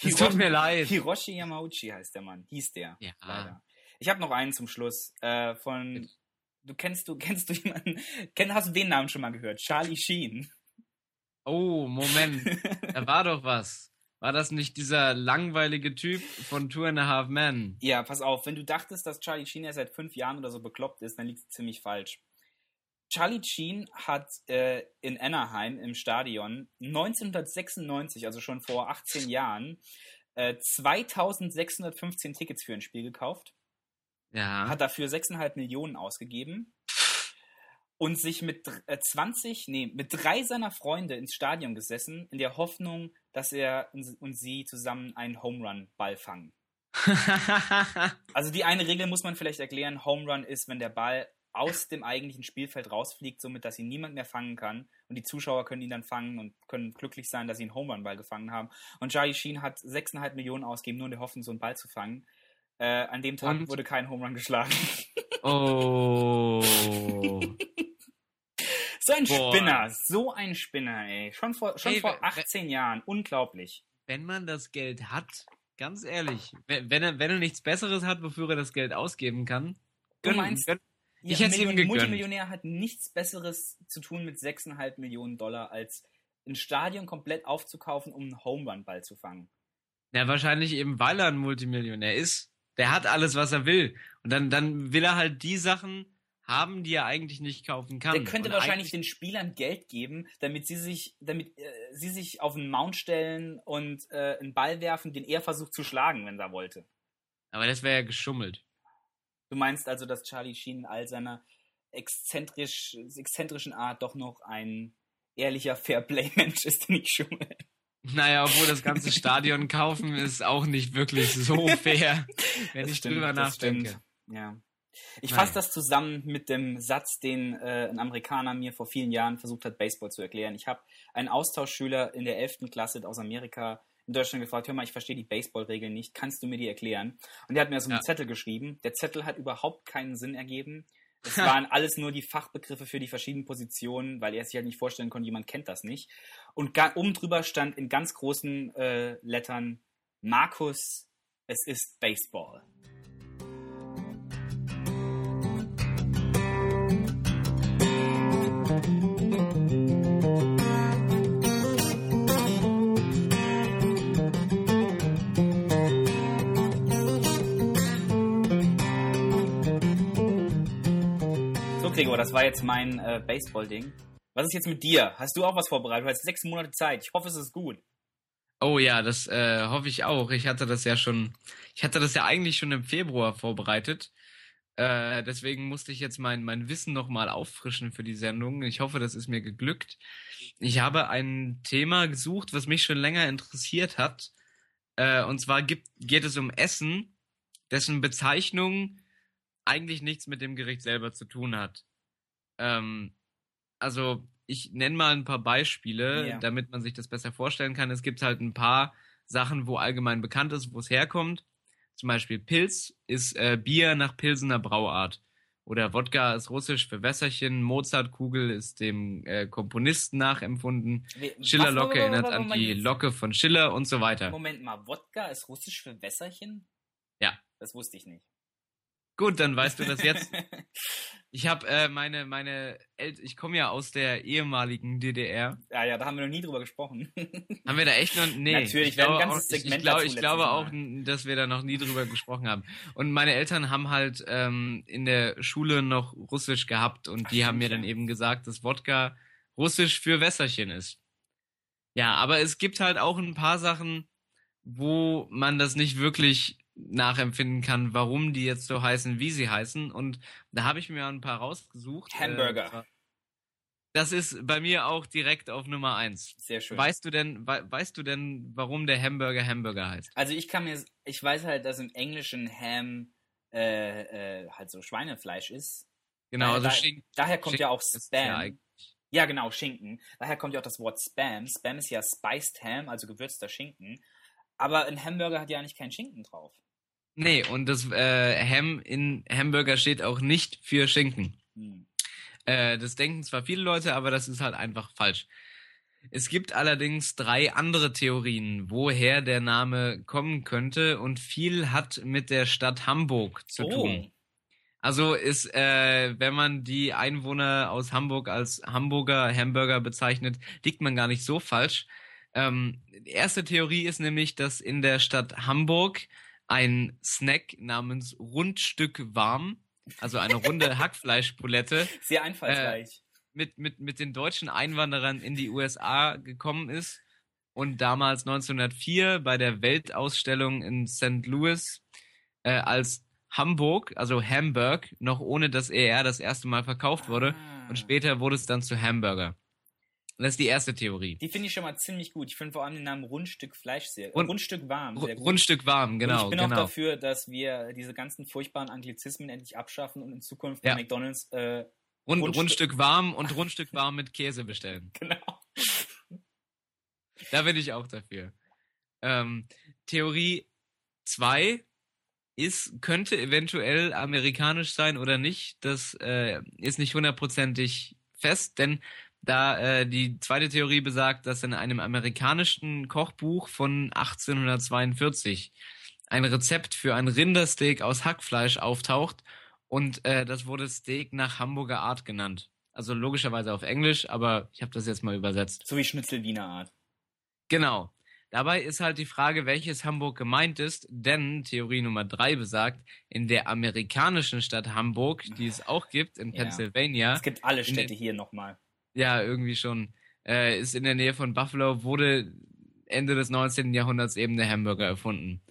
Es tut mir leid. Hiroshi Yamauchi heißt der Mann. Hieß der. Ja. Leider. Ich habe noch einen zum Schluss. Äh, von du kennst du, kennst du <laughs> jemanden, kenn, hast du den Namen schon mal gehört? Charlie Sheen. Oh, Moment. da war doch was. War das nicht dieser langweilige Typ von Two and a Half Men? Ja, pass auf, wenn du dachtest, dass Charlie Sheen ja seit fünf Jahren oder so bekloppt ist, dann liegt es ziemlich falsch. Charlie Sheen hat äh, in Anaheim im Stadion 1996, also schon vor 18 Jahren, äh, 2615 Tickets für ein Spiel gekauft. Ja. Hat dafür 6,5 Millionen ausgegeben und sich mit 20, äh, nee, mit drei seiner Freunde ins Stadion gesessen, in der Hoffnung, dass er und sie zusammen einen Home Run Ball fangen. <laughs> also die eine Regel muss man vielleicht erklären, Home Run ist, wenn der Ball aus dem eigentlichen Spielfeld rausfliegt, somit dass ihn niemand mehr fangen kann und die Zuschauer können ihn dann fangen und können glücklich sein, dass sie einen Home Run Ball gefangen haben. Und Charlie Sheen hat 6,5 Millionen ausgegeben, nur in der Hoffnung, so einen Ball zu fangen. Äh, an dem Tag Und? wurde kein Home Run geschlagen. Oh. <laughs> so ein Boah. Spinner, so ein Spinner, ey. Schon vor, schon ey, vor 18 Jahren, unglaublich. Wenn man das Geld hat, ganz ehrlich, wenn er, wenn er nichts Besseres hat, wofür er das Geld ausgeben kann, du meinst, gönn, ich ja, hätte ihm gegönnt. Multimillionär hat nichts Besseres zu tun mit 6,5 Millionen Dollar, als ein Stadion komplett aufzukaufen, um einen Home Run Ball zu fangen. Ja, wahrscheinlich eben, weil er ein Multimillionär ist. Der hat alles, was er will. Und dann, dann will er halt die Sachen haben, die er eigentlich nicht kaufen kann. Der könnte Und wahrscheinlich den Spielern Geld geben, damit sie sich, damit äh, sie sich auf einen Mount stellen und äh, einen Ball werfen, den er versucht zu schlagen, wenn er wollte. Aber das wäre ja geschummelt. Du meinst also, dass Charlie Sheen in all seiner exzentrisch, exzentrischen Art doch noch ein ehrlicher Fairplay-Mensch ist, der nicht schummelt. Naja, obwohl das ganze Stadion kaufen ist auch nicht wirklich so <laughs> fair, wenn Das ich stimmt, drüber nachdenke. Ja. Ich Naja. fasse das zusammen mit dem Satz, den äh, ein Amerikaner mir vor vielen Jahren versucht hat, Baseball zu erklären. Ich habe einen Austauschschüler in der 11. Klasse aus Amerika in Deutschland gefragt, hör mal, ich verstehe die Baseballregeln nicht, kannst du mir die erklären? Und der hat mir so einen Ja. Zettel geschrieben. Der Zettel hat überhaupt keinen Sinn ergeben. Es waren alles nur die Fachbegriffe für die verschiedenen Positionen, weil er sich halt nicht vorstellen konnte, jemand kennt das nicht. Und oben drüber stand in ganz großen äh, Lettern, Markus, es ist Baseball. Gregor, das war jetzt mein äh, Baseball-Ding. Was ist jetzt mit dir? Hast du auch was vorbereitet? Du hast sechs Monate Zeit. Ich hoffe, es ist gut. Oh ja, das äh, hoffe ich auch. Ich hatte das ja schon, ich hatte das ja eigentlich schon im Februar vorbereitet. Äh, deswegen musste ich jetzt mein, mein Wissen nochmal auffrischen für die Sendung. Ich hoffe, das ist mir geglückt. Ich habe ein Thema gesucht, was mich schon länger interessiert hat. Äh, und zwar gibt, geht es um Essen, dessen Bezeichnung eigentlich nichts mit dem Gericht selber zu tun hat. Ähm, also ich nenne mal ein paar Beispiele, Ja. damit man sich das besser vorstellen kann. Es gibt halt ein paar Sachen, wo allgemein bekannt ist, wo es herkommt. Zum Beispiel Pilz ist äh, Bier nach Pilsener Brauart. Oder Wodka ist russisch für Wässerchen. Mozartkugel ist dem äh, Komponisten nachempfunden. Schillerlocke erinnert an die Locke von Schiller und so weiter. Moment mal, Wodka ist russisch für Wässerchen? Ja. Das wusste ich nicht. Gut, dann weißt du das jetzt. <laughs> Ich habe äh, meine meine El ich komme ja aus der ehemaligen DDR. ja, ja, da haben wir noch nie drüber gesprochen. Haben wir da echt noch <laughs> nee, Natürlich, ich glaube ein ganzes auch, ich, ich, Segment dazu ich glaube auch, dass wir da noch nie drüber gesprochen haben. Und meine Eltern haben halt ähm, in der Schule noch Russisch gehabt und Ach, die haben mir dann eben gesagt, dass Wodka Russisch für Wässerchen ist. Ja, aber es gibt halt auch ein paar Sachen, wo man das nicht wirklich nachempfinden kann, warum die jetzt so heißen, wie sie heißen. Und da habe ich mir ein paar rausgesucht. Äh, Hamburger. das ist bei mir auch direkt auf Nummer eins. Sehr schön. Weißt du denn, wei- weißt du denn, warum der Hamburger Hamburger heißt? Also ich kann mir, ich weiß halt, dass im Englischen Ham äh, äh, halt so Schweinefleisch ist. Genau, Daher- also da- Schinken Daher kommt ja auch ja Spam. eigentlich- Ja, genau, Schinken. Daher kommt ja auch das Wort Spam. Spam ist ja Spiced Ham, also gewürzter Schinken. Aber ein Hamburger hat ja eigentlich keinen Schinken drauf. Nee, und das äh, Ham in Hamburger steht auch nicht für Schinken. Hm. Äh, das denken zwar viele Leute, aber das ist halt einfach falsch. Es gibt allerdings drei andere Theorien, woher der Name kommen könnte und viel hat mit der Stadt Hamburg zu Oh. tun. Also ist, äh, wenn man die Einwohner aus Hamburg als Hamburger, Hamburger bezeichnet, liegt man gar nicht so falsch. Ähm, die erste Theorie ist nämlich, dass in der Stadt Hamburg ein Snack namens Rundstück warm, also eine runde <laughs> Hackfleischpulette, Sehr einfallsreich. mit, mit, mit den deutschen Einwanderern in die USA gekommen ist und damals 1904 bei der Weltausstellung in St. Louis äh, als Hamburg, also Hamburg, noch ohne das ER das erste Mal verkauft wurde. Ah. Und später wurde es dann zu Hamburger. Und das ist die erste Theorie. Die finde ich schon mal ziemlich gut. Ich finde vor allem den Namen Rundstück Fleisch sehr, Rund- Rundstück warm. Sehr gut. Rundstück warm, Und genau, ich bin genau. auch dafür, dass wir diese ganzen furchtbaren Anglizismen endlich abschaffen und in Zukunft Ja. bei McDonalds äh, Rund, Rundstück- Rundstück warm und <laughs> Rundstück warm mit Käse bestellen. genau. Da bin ich auch dafür. Ähm, Theorie 2 ist, könnte eventuell amerikanisch sein oder nicht. Das äh, ist nicht hundertprozentig fest, denn da äh, die zweite Theorie besagt, dass in einem amerikanischen Kochbuch von 1842 ein Rezept für ein Rindersteak aus Hackfleisch auftaucht und äh, das wurde Steak nach Hamburger Art genannt. Also logischerweise auf Englisch, aber ich habe das jetzt mal übersetzt. So wie Schnitzel Wiener Art. Genau. Dabei ist halt die Frage, welches Hamburg gemeint ist, denn Theorie Nummer drei besagt, in der amerikanischen Stadt Hamburg, die es auch gibt, in Ja. Pennsylvania. Es gibt alle Städte hier nochmal. Ja, irgendwie schon. Äh, ist in der Nähe von Buffalo, wurde Ende des 19. Jahrhunderts eben der Hamburger erfunden.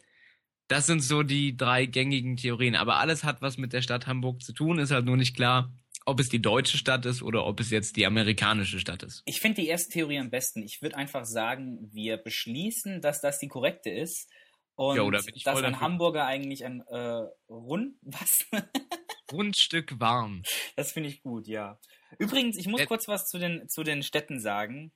Das sind so die drei gängigen Theorien. Aber alles hat was mit der Stadt Hamburg zu tun, ist halt nur nicht klar, ob es die deutsche Stadt ist oder ob es jetzt die amerikanische Stadt ist. Ich finde die erste Theorie am besten. Ich würde einfach sagen, wir beschließen, dass das die korrekte ist. Und Jo, da dass ein. Hamburger eigentlich ein äh, Rund. <laughs> Was? Grundstück warm. Das finde ich gut, ja. Übrigens, ich muss Ä- kurz was zu den, zu den Städten sagen.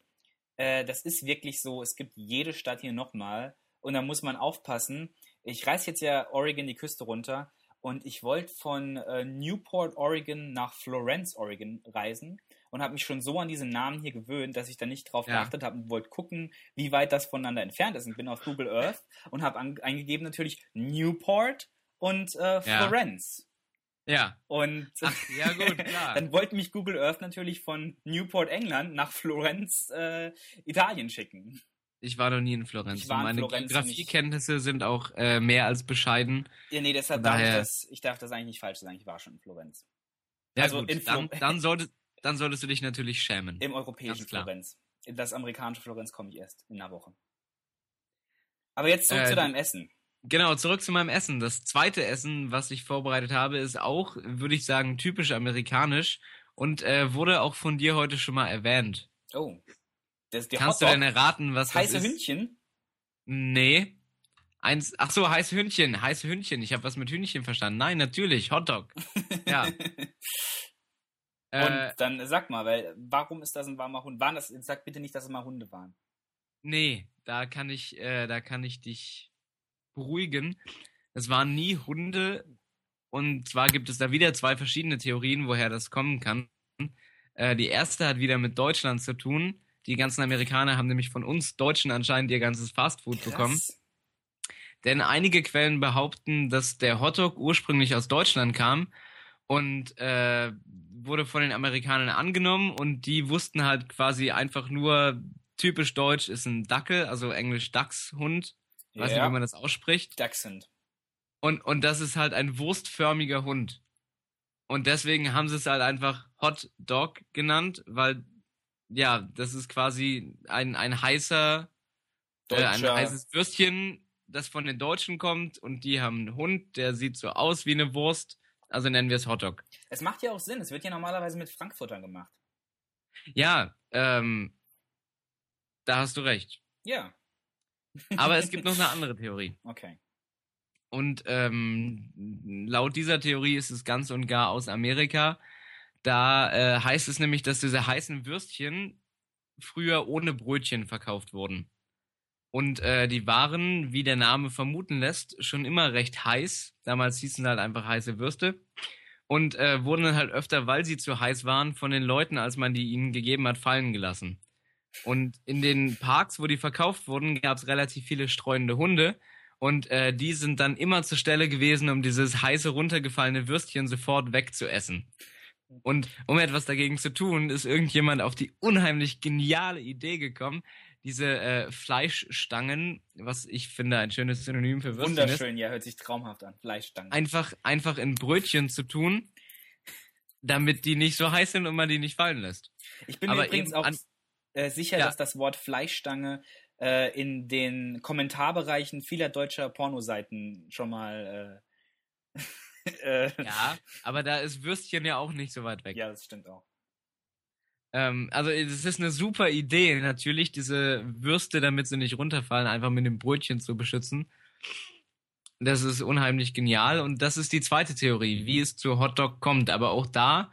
Äh, das ist wirklich so, es gibt jede Stadt hier nochmal und da muss man aufpassen. Ich reise jetzt ja Oregon die Küste runter und ich wollte von äh, Newport, Oregon nach Florence, Oregon reisen und habe mich schon so an diese Namen hier gewöhnt, dass ich da nicht drauf Ja. geachtet habe und wollte gucken, wie weit das voneinander entfernt ist. Und bin auf Google Earth und habe eingegeben natürlich Newport und äh, Florence. Ja. Und Ach, ja gut, klar. <laughs> dann wollte mich Google Earth natürlich von Newport, England nach Florenz, äh, Italien schicken. Ich war noch nie in Florenz. Ich war in Meine Geografiekenntnisse sind auch äh, mehr als bescheiden. Ja, nee, deshalb darf ich das, ich darf das eigentlich nicht falsch sagen. Ich war schon in Florenz. Ja Also gut, in dann, Flo- dann, solltest, <laughs> dann solltest du dich natürlich schämen. Im europäischen. Florenz. In das amerikanische Florenz komme ich erst in einer Woche. Aber jetzt zurück Äh, zu deinem Essen. Genau, zurück zu meinem Essen. Das zweite Essen, was ich vorbereitet habe, ist auch, würde ich sagen, typisch amerikanisch und äh, wurde auch von dir heute schon mal erwähnt. Oh. Das Kannst du Hotdog. denn erraten, was das heiße das ist? Hündchen? Nee. Eins, ach so, heiße Hündchen, heiße Hündchen. Ich habe was mit Hühnchen verstanden. Nein, natürlich, Hotdog. <laughs> Ja. Und äh, dann sag mal, weil, warum ist das ein warmer Hund? Waren das, sag bitte nicht, dass es mal Hunde waren. nee, da kann ich, äh, da kann ich dich beruhigen. Es waren nie Hunde. Und zwar gibt es da wieder zwei verschiedene Theorien, woher das kommen kann. Äh, die erste hat wieder mit Deutschland zu tun. Die ganzen Amerikaner haben nämlich von uns Deutschen anscheinend ihr ganzes Fastfood bekommen. Denn einige Quellen behaupten, dass der Hotdog ursprünglich aus Deutschland kam und äh, wurde von den Amerikanern angenommen und die wussten halt quasi einfach nur, typisch deutsch ist ein Dackel, also englisch Dachshund. Weiß nicht, Ja. wie man das ausspricht. Dachshund. Und, und das ist halt ein wurstförmiger Hund. Und deswegen haben sie es halt einfach Hot Dog genannt, weil, ja, das ist quasi ein, ein heißer, äh, ein heißes Würstchen, das von den Deutschen kommt und die haben einen Hund, der sieht so aus wie eine Wurst, also nennen wir es Hotdog. Es macht ja auch Sinn. Es wird ja normalerweise mit Frankfurtern gemacht. Ja, ähm, da hast du recht. Ja. Aber es gibt noch eine andere Theorie. Okay. Und ähm, laut dieser Theorie ist es ganz und gar aus Amerika. Da äh, heißt es nämlich, dass diese heißen Würstchen früher ohne Brötchen verkauft wurden. Und äh, die waren, wie der Name vermuten lässt, schon immer recht heiß. Damals hießen halt einfach heiße Würste. Und äh, wurden dann halt öfter, weil sie zu heiß waren, von den Leuten, als man die ihnen gegeben hat, fallen gelassen. Und in den Parks, wo die verkauft wurden, gab es relativ viele streunende Hunde. Und äh, die sind dann immer zur Stelle gewesen, um dieses heiße runtergefallene Würstchen sofort wegzuessen. Und um etwas dagegen zu tun, ist irgendjemand auf die unheimlich geniale Idee gekommen, diese äh, Fleischstangen, was ich finde ein schönes Synonym für Würstchen ist, Wunderschön, ja, hört sich traumhaft an. Fleischstangen. einfach, einfach in Brötchen zu tun, damit die nicht so heiß sind und man die nicht fallen lässt. Ich bin aber übrigens auch an- äh, sicher, Ja. dass das Wort Fleischstange äh, in den Kommentarbereichen vieler deutscher Pornoseiten schon mal. Äh, <laughs> äh, Ja, aber da ist Würstchen ja auch nicht so weit weg. ja, das stimmt auch. Ähm, also es ist eine super Idee, natürlich diese Würste, damit sie nicht runterfallen, einfach mit dem Brötchen zu beschützen. Das ist unheimlich genial und das ist die zweite Theorie, wie es zu Hotdog kommt. Aber auch da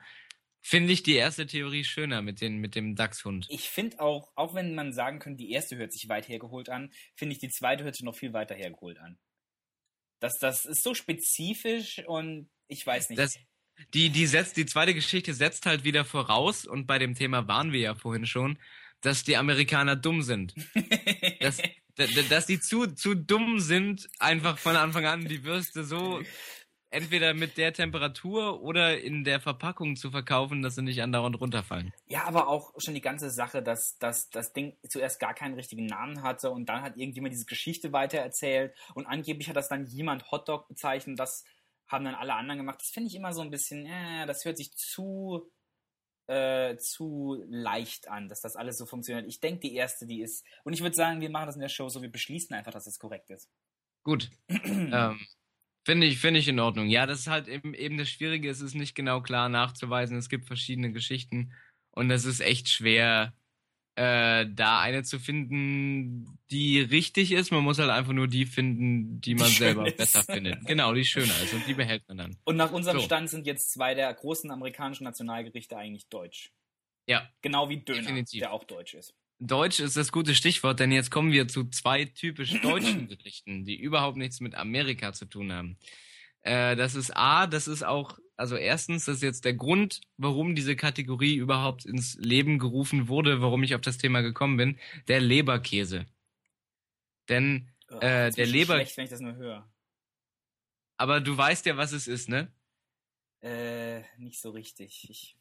finde ich die erste Theorie schöner mit, den, mit dem Dachshund. Ich finde auch, auch wenn man sagen könnte, die erste hört sich weit hergeholt an, finde ich die zweite hört sich noch viel weiter hergeholt an. Das, das ist so spezifisch und ich weiß nicht. Das, die, die, setzt, die zweite Geschichte setzt halt wieder voraus, und bei dem Thema waren wir ja vorhin schon, dass die Amerikaner dumm sind. <laughs> Dass, dass die zu, zu dumm sind, einfach von Anfang an die Würste so entweder mit der Temperatur oder in der Verpackung zu verkaufen, dass sie nicht andauernd runterfallen. Ja, aber auch schon die ganze Sache, dass, dass das Ding zuerst gar keinen richtigen Namen hatte und dann hat irgendjemand diese Geschichte weitererzählt und angeblich hat das dann jemand Hotdog bezeichnet, das haben dann alle anderen gemacht. Das finde ich immer so ein bisschen, äh, das hört sich zu, äh, zu leicht an, dass das alles so funktioniert. Ich denke, die erste, die ist, und ich würde sagen, wir machen das in der Show so, wir beschließen einfach, dass das korrekt ist. Gut. <clears throat> ähm, Finde ich, finde ich in Ordnung. Ja, das ist halt eben, eben das Schwierige, es ist nicht genau klar nachzuweisen. Es gibt verschiedene Geschichten und es ist echt schwer, äh, da eine zu finden, die richtig ist. Man muss halt einfach nur die finden, die man Die selber ist. besser findet. Genau, die schöner ist und die behält man dann. Und nach unserem So. Stand sind jetzt zwei der großen amerikanischen Nationalgerichte eigentlich deutsch. Ja, Genau wie Döner, Definitiv. der auch deutsch ist. Deutsch ist das gute Stichwort, denn jetzt kommen wir zu zwei typisch deutschen <clears throat> Gerichten, die überhaupt nichts mit Amerika zu tun haben. Äh, das ist A, das ist auch, also erstens, das ist jetzt der Grund, warum diese Kategorie überhaupt ins Leben gerufen wurde, warum ich auf das Thema gekommen bin, der Leberkäse. Denn, Oh, Äh, der Leber- schlecht, wenn ich das nur höre. aber du weißt ja, was es ist, ne? Äh, nicht so richtig. Ich,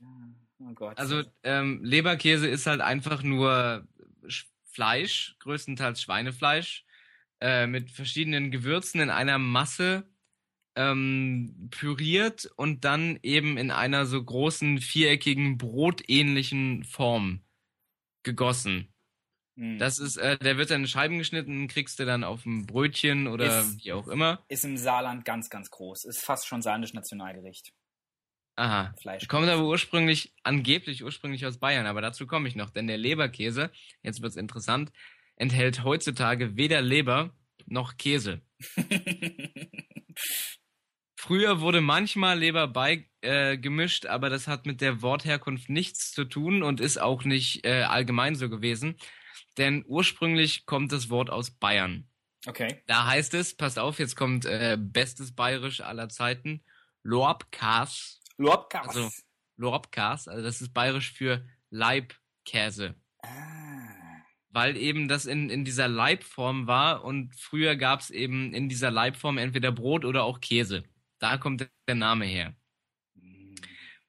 oh Gott. Also ähm, Leberkäse ist halt einfach nur Sch- Fleisch, größtenteils Schweinefleisch, äh, mit verschiedenen Gewürzen in einer Masse ähm, püriert und dann eben in einer so großen viereckigen brotähnlichen Form gegossen. Hm. Das ist, äh, der wird dann in Scheiben geschnitten, kriegst du dann auf ein Brötchen oder Ist- wie auch immer. ist im Saarland ganz, ganz groß. Ist fast schon saarländisch Nationalgericht. Aha. Fleisch. Kommt aber ursprünglich, angeblich ursprünglich aus Bayern, aber dazu komme ich noch, denn der Leberkäse, jetzt wird's interessant, enthält heutzutage weder Leber noch Käse. <laughs> Früher wurde manchmal Leber bei äh, gemischt, aber das hat mit der Wortherkunft nichts zu tun und ist auch nicht äh, allgemein so gewesen, denn ursprünglich kommt das Wort aus Bayern. okay. Da heißt es, passt auf, jetzt kommt äh, bestes Bayerisch aller Zeiten, Lorbekas. Lobkas. Also- Lorbekas, also das ist bayerisch für Leibkäse. ah. Weil eben das in, in dieser Leibform war und früher gab es eben in dieser Leibform entweder Brot oder auch Käse. Da kommt der Name her. Hm.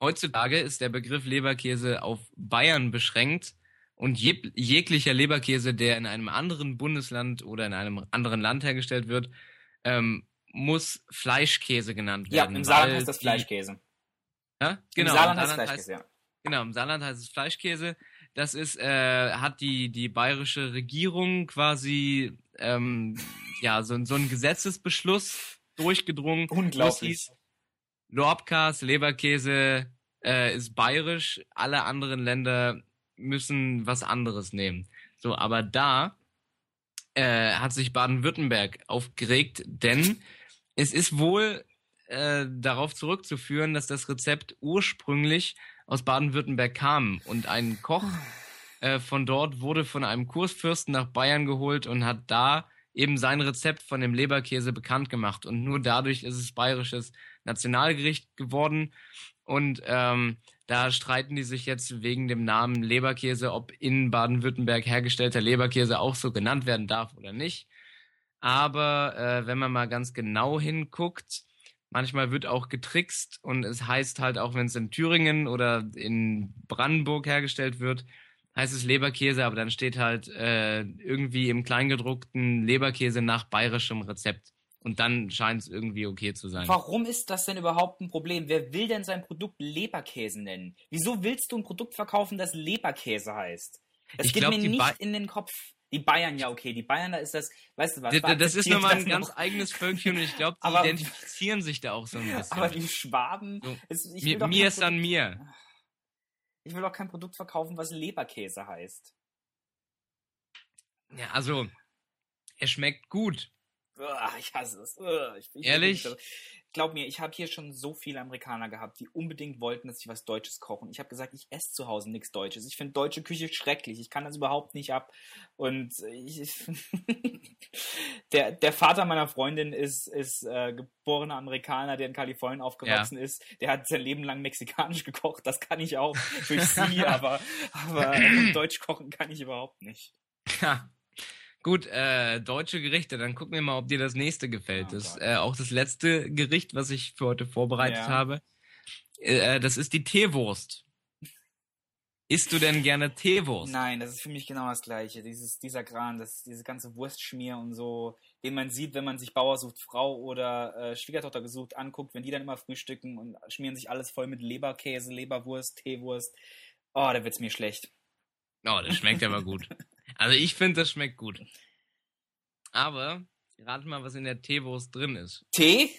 Heutzutage ist der Begriff Leberkäse auf Bayern beschränkt und je, jeglicher Leberkäse, der in einem anderen Bundesland oder in einem anderen Land hergestellt wird, ähm, muss Fleischkäse genannt Ja, werden. im Saarland heißt das Fleischkäse. Ja, genau. Im Saarland im heißt Saarland Fleischkäse, ja. Genau, im Saarland heißt es Fleischkäse. Das ist, äh, hat die, die bayerische Regierung quasi, ähm, ja, so, so ein Gesetzesbeschluss durchgedrungen. Unglaublich. hieß, Lorbekas, Leberkäse äh, ist bayerisch, alle anderen Länder müssen was anderes nehmen. So, aber da äh, hat sich Baden-Württemberg aufgeregt, denn es ist wohl äh, darauf zurückzuführen, dass das Rezept ursprünglich aus Baden-Württemberg kam. Und ein Koch äh, von dort wurde von einem Kursfürsten nach Bayern geholt und hat da eben sein Rezept von dem Leberkäse bekannt gemacht. Und nur dadurch ist es bayerisches Nationalgericht geworden. Und ähm, da streiten die sich jetzt wegen dem Namen Leberkäse, ob in Baden-Württemberg hergestellter Leberkäse auch so genannt werden darf oder nicht. Aber äh, wenn man mal ganz genau hinguckt, manchmal wird auch getrickst und es heißt halt auch, wenn es in Thüringen oder in Brandenburg hergestellt wird, heißt es Leberkäse, aber dann steht halt äh, irgendwie im Kleingedruckten Leberkäse nach bayerischem Rezept. Und dann scheint es irgendwie okay zu sein. Warum ist das denn überhaupt ein Problem? Wer will denn sein Produkt Leberkäse nennen? Wieso willst du ein Produkt verkaufen, das Leberkäse heißt? Das Ich geht glaub, mir nicht Ba- in den Kopf. Die Bayern, ja, okay. Die Bayern, da ist das, weißt du was? D- d- Das ist nochmal ein ganz noch. eigenes Völkchen und ich glaube, die <laughs> Aber- identifizieren sich da auch so ein bisschen. Aber die Schwaben, So, ist, mir, mir ist an mir. ich will doch kein Produkt verkaufen, was Leberkäse heißt. Ja, also, er schmeckt gut. Ich hasse es. Ich, ich Ehrlich? Ich, glaub mir, ich habe hier schon so viele Amerikaner gehabt, die unbedingt wollten, dass ich was Deutsches koche. Und ich habe gesagt, ich esse zu Hause nichts Deutsches. Ich finde deutsche Küche schrecklich. Ich kann das überhaupt nicht ab. Und ich, <laughs> der, der Vater meiner Freundin ist, ist äh, geborener Amerikaner, der in Kalifornien aufgewachsen ist. Der hat sein Leben lang mexikanisch <laughs> gekocht. Das kann ich auch <laughs> durch sie, aber, aber Deutsch kochen kann ich überhaupt nicht. Ja. Gut, äh, deutsche Gerichte, dann gucken wir mal, ob dir das nächste gefällt. Das äh, auch das letzte Gericht, was ich für heute vorbereitet Ja. habe. Äh, das ist die Teewurst. Isst du denn gerne Teewurst? Nein, das ist für mich genau das Gleiche. Dieses, dieser Gran, das, diese ganze Wurstschmier und so, den man sieht, wenn man sich Bauer sucht Frau oder äh, Schwiegertochter gesucht anguckt, wenn die dann immer frühstücken und schmieren sich alles voll mit Leberkäse, Leberwurst, Teewurst. Oh, da wird's mir schlecht. Oh, das schmeckt aber gut. <laughs> Also ich finde, das schmeckt gut. Aber, rate mal, was in der Teewurst drin ist. Tee?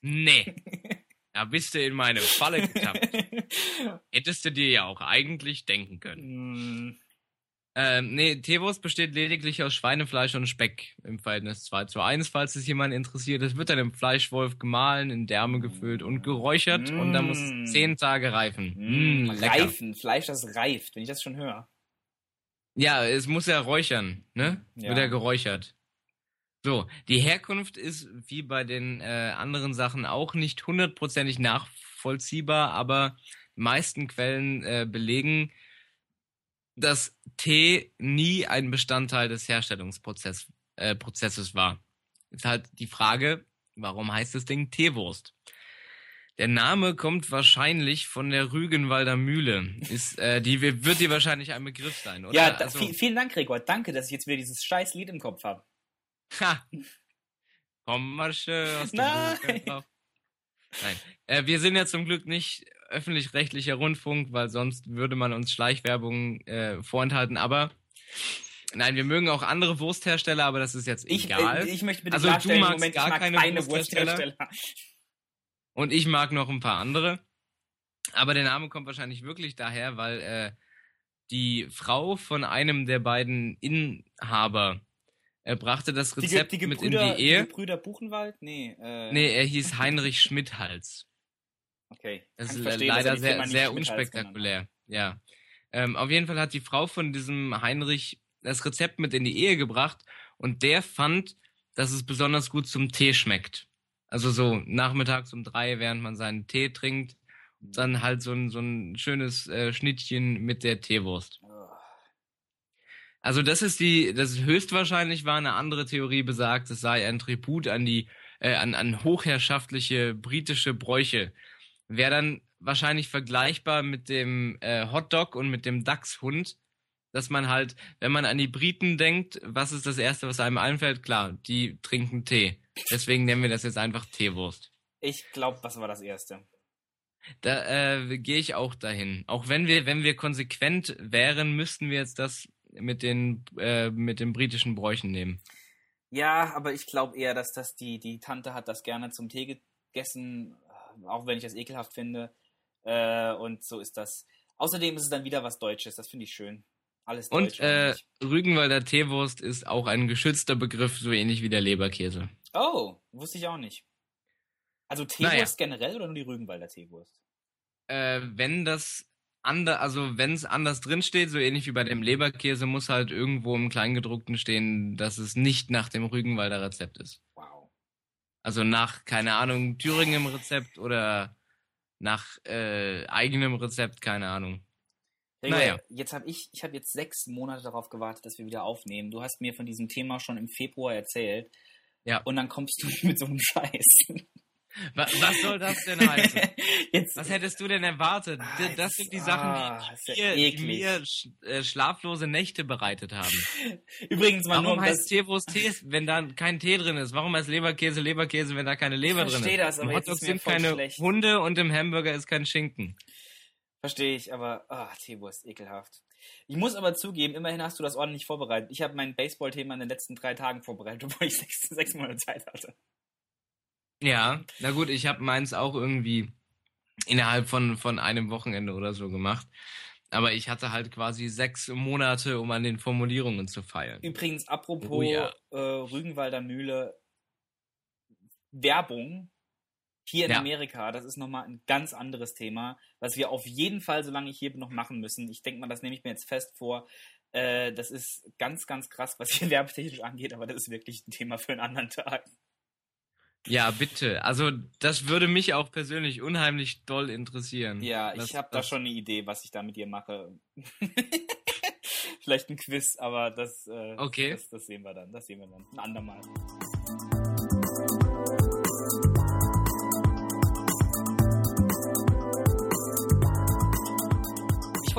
Nee. <laughs> Da bist du in meine Falle getappt. <laughs> Hättest du dir ja auch eigentlich denken können. Hm, Ähm, nee, Teewurst besteht lediglich aus Schweinefleisch und Speck im Verhältnis 2 zu 1, falls es jemand interessiert. Es wird dann im Fleischwolf gemahlen, in Därme gefüllt und geräuchert und dann muss Mm. es 10 Tage reifen. mm, Mm. Reifen, Fleisch, das reift, wenn ich das schon höre. Ja, es muss ja räuchern, ne? Ja. Wird ja geräuchert. So, die Herkunft ist wie bei den äh, anderen Sachen auch nicht hundertprozentig nachvollziehbar, aber die meisten Quellen äh, belegen, dass Tee nie ein Bestandteil des Herstellungsprozesses äh, war. Ist halt die Frage, warum heißt das Ding Teewurst? Der Name kommt wahrscheinlich von der Rügenwalder Mühle. Ist, äh, die wird dir wahrscheinlich ein Begriff sein, oder? Ja, da, Also- vi- vielen Dank, Gregor. Danke, dass ich jetzt wieder dieses scheiß Lied im Kopf habe. Ha! Komm mal schön aus Nein. Nein. Äh, wir sind ja zum Glück nicht öffentlich-rechtlicher Rundfunk, weil sonst würde man uns Schleichwerbung äh, vorenthalten. Aber nein, wir mögen auch andere Wursthersteller, aber das ist jetzt Ich, egal. äh, ich möchte bitte Also, du klarstellen, magst Moment, gar ich mag keine keine Wursthersteller? Wursthersteller. Und ich mag noch ein paar andere. Aber der Name kommt wahrscheinlich wirklich daher, weil äh, die Frau von einem der beiden Inhaber äh, brachte das Die, Rezept Ge- die, mit in die Ehe. die Gebrüder Buchenwald? Nee. Äh, Nee, er hieß <laughs> Heinrich Schmidhals. Okay. Das ist verstehen, er leider die sehr, sehr unspektakulär. Ja. Ähm, auf jeden Fall hat die Frau von diesem Heinrich das Rezept mit in die Ehe gebracht und der fand, dass es besonders gut zum Tee schmeckt. Also so nachmittags um drei, während man seinen Tee trinkt, dann halt so ein, so ein schönes äh, Schnittchen mit der Teewurst. Oh. Also das ist die, das ist höchstwahrscheinlich war eine andere Theorie besagt, es sei ein Tribut an die, äh, an, an hochherrschaftliche britische Bräuche. Wäre dann wahrscheinlich vergleichbar mit dem äh, Hotdog und mit dem Dachshund, dass man halt, wenn man an die Briten denkt, was ist das Erste, was einem einfällt? Klar, die trinken Tee. Deswegen nennen wir das jetzt einfach Teewurst. Ich glaube, was war das erste? Da äh, gehe ich auch dahin. Auch wenn wir, wenn wir konsequent wären, müssten wir jetzt das mit den, äh, mit den britischen Bräuchen nehmen. Ja, aber ich glaube eher, dass das die, die Tante hat das gerne zum Tee gegessen, auch wenn ich das ekelhaft finde. Äh, und so ist das. Außerdem ist es dann wieder was Deutsches, das finde ich schön. Alles Und Deutsch. äh, eigentlich. Rügenwalder Teewurst ist auch ein geschützter Begriff, so ähnlich wie der Leberkäse. Oh, wusste ich auch nicht. Also Teewurst generell oder nur die Rügenwalder Teewurst? Äh, wenn das ander, also wenn es anders drin steht, so ähnlich wie bei dem Leberkäse, muss halt irgendwo im Kleingedruckten stehen, dass es nicht nach dem Rügenwalder Rezept ist. Wow. Also nach, keine Ahnung, Thüringen im Rezept oder nach äh, eigenem Rezept, keine Ahnung. Gregor, Naja. Jetzt habe ich, ich habe jetzt sechs Monate darauf gewartet, dass wir wieder aufnehmen. Du hast mir von diesem Thema schon im Februar erzählt. Ja. Und dann kommst du <laughs> mit so einem Scheiß. Wa was soll das denn heißen? <laughs> Jetzt, Was hättest du denn erwartet? Ah, Das jetzt- sind die ah, Sachen, die, mir, die eklig. mir sch äh, schlaflose Nächte bereitet haben. Übrigens mal nur Warum um heißt das, Teewurst Tee, wenn da kein Tee drin ist? Warum heißt Leberkäse Leberkäse, wenn da keine Leber drin ist? versteh das, aber Im jetzt mir sind voll keine schlecht. Hunde und im Hamburger ist kein Schinken. Verstehe ich, aber ah, Teewurst, ekelhaft. Ich muss aber zugeben, immerhin hast du das ordentlich vorbereitet. Ich habe mein Baseball-Thema in den letzten drei Tagen vorbereitet, <laughs> obwohl ich sechs, sechs Monate Zeit hatte. Ja, na gut, ich habe meins auch irgendwie innerhalb von, von einem Wochenende oder so gemacht. Aber ich hatte halt quasi sechs Monate, um an den Formulierungen zu feilen. Übrigens, apropos Oh ja. äh, Rügenwalder Mühle, Werbung hier in Ja. Amerika, das ist nochmal ein ganz anderes Thema, was wir auf jeden Fall, solange ich hier bin, noch machen müssen. Ich denke mal, das nehme ich mir jetzt fest vor. Äh, das ist ganz, ganz krass, was hier <laughs> werbetechnisch angeht, aber das ist wirklich ein Thema für einen anderen Tag. Ja, bitte. Also das würde mich auch persönlich unheimlich doll interessieren. Ja, Was- ich habe da schon eine Idee, was ich da mit dir mache. <laughs> vielleicht ein Quiz, aber das, äh, Okay. das, das sehen wir dann. Das sehen wir dann. Ein andermal.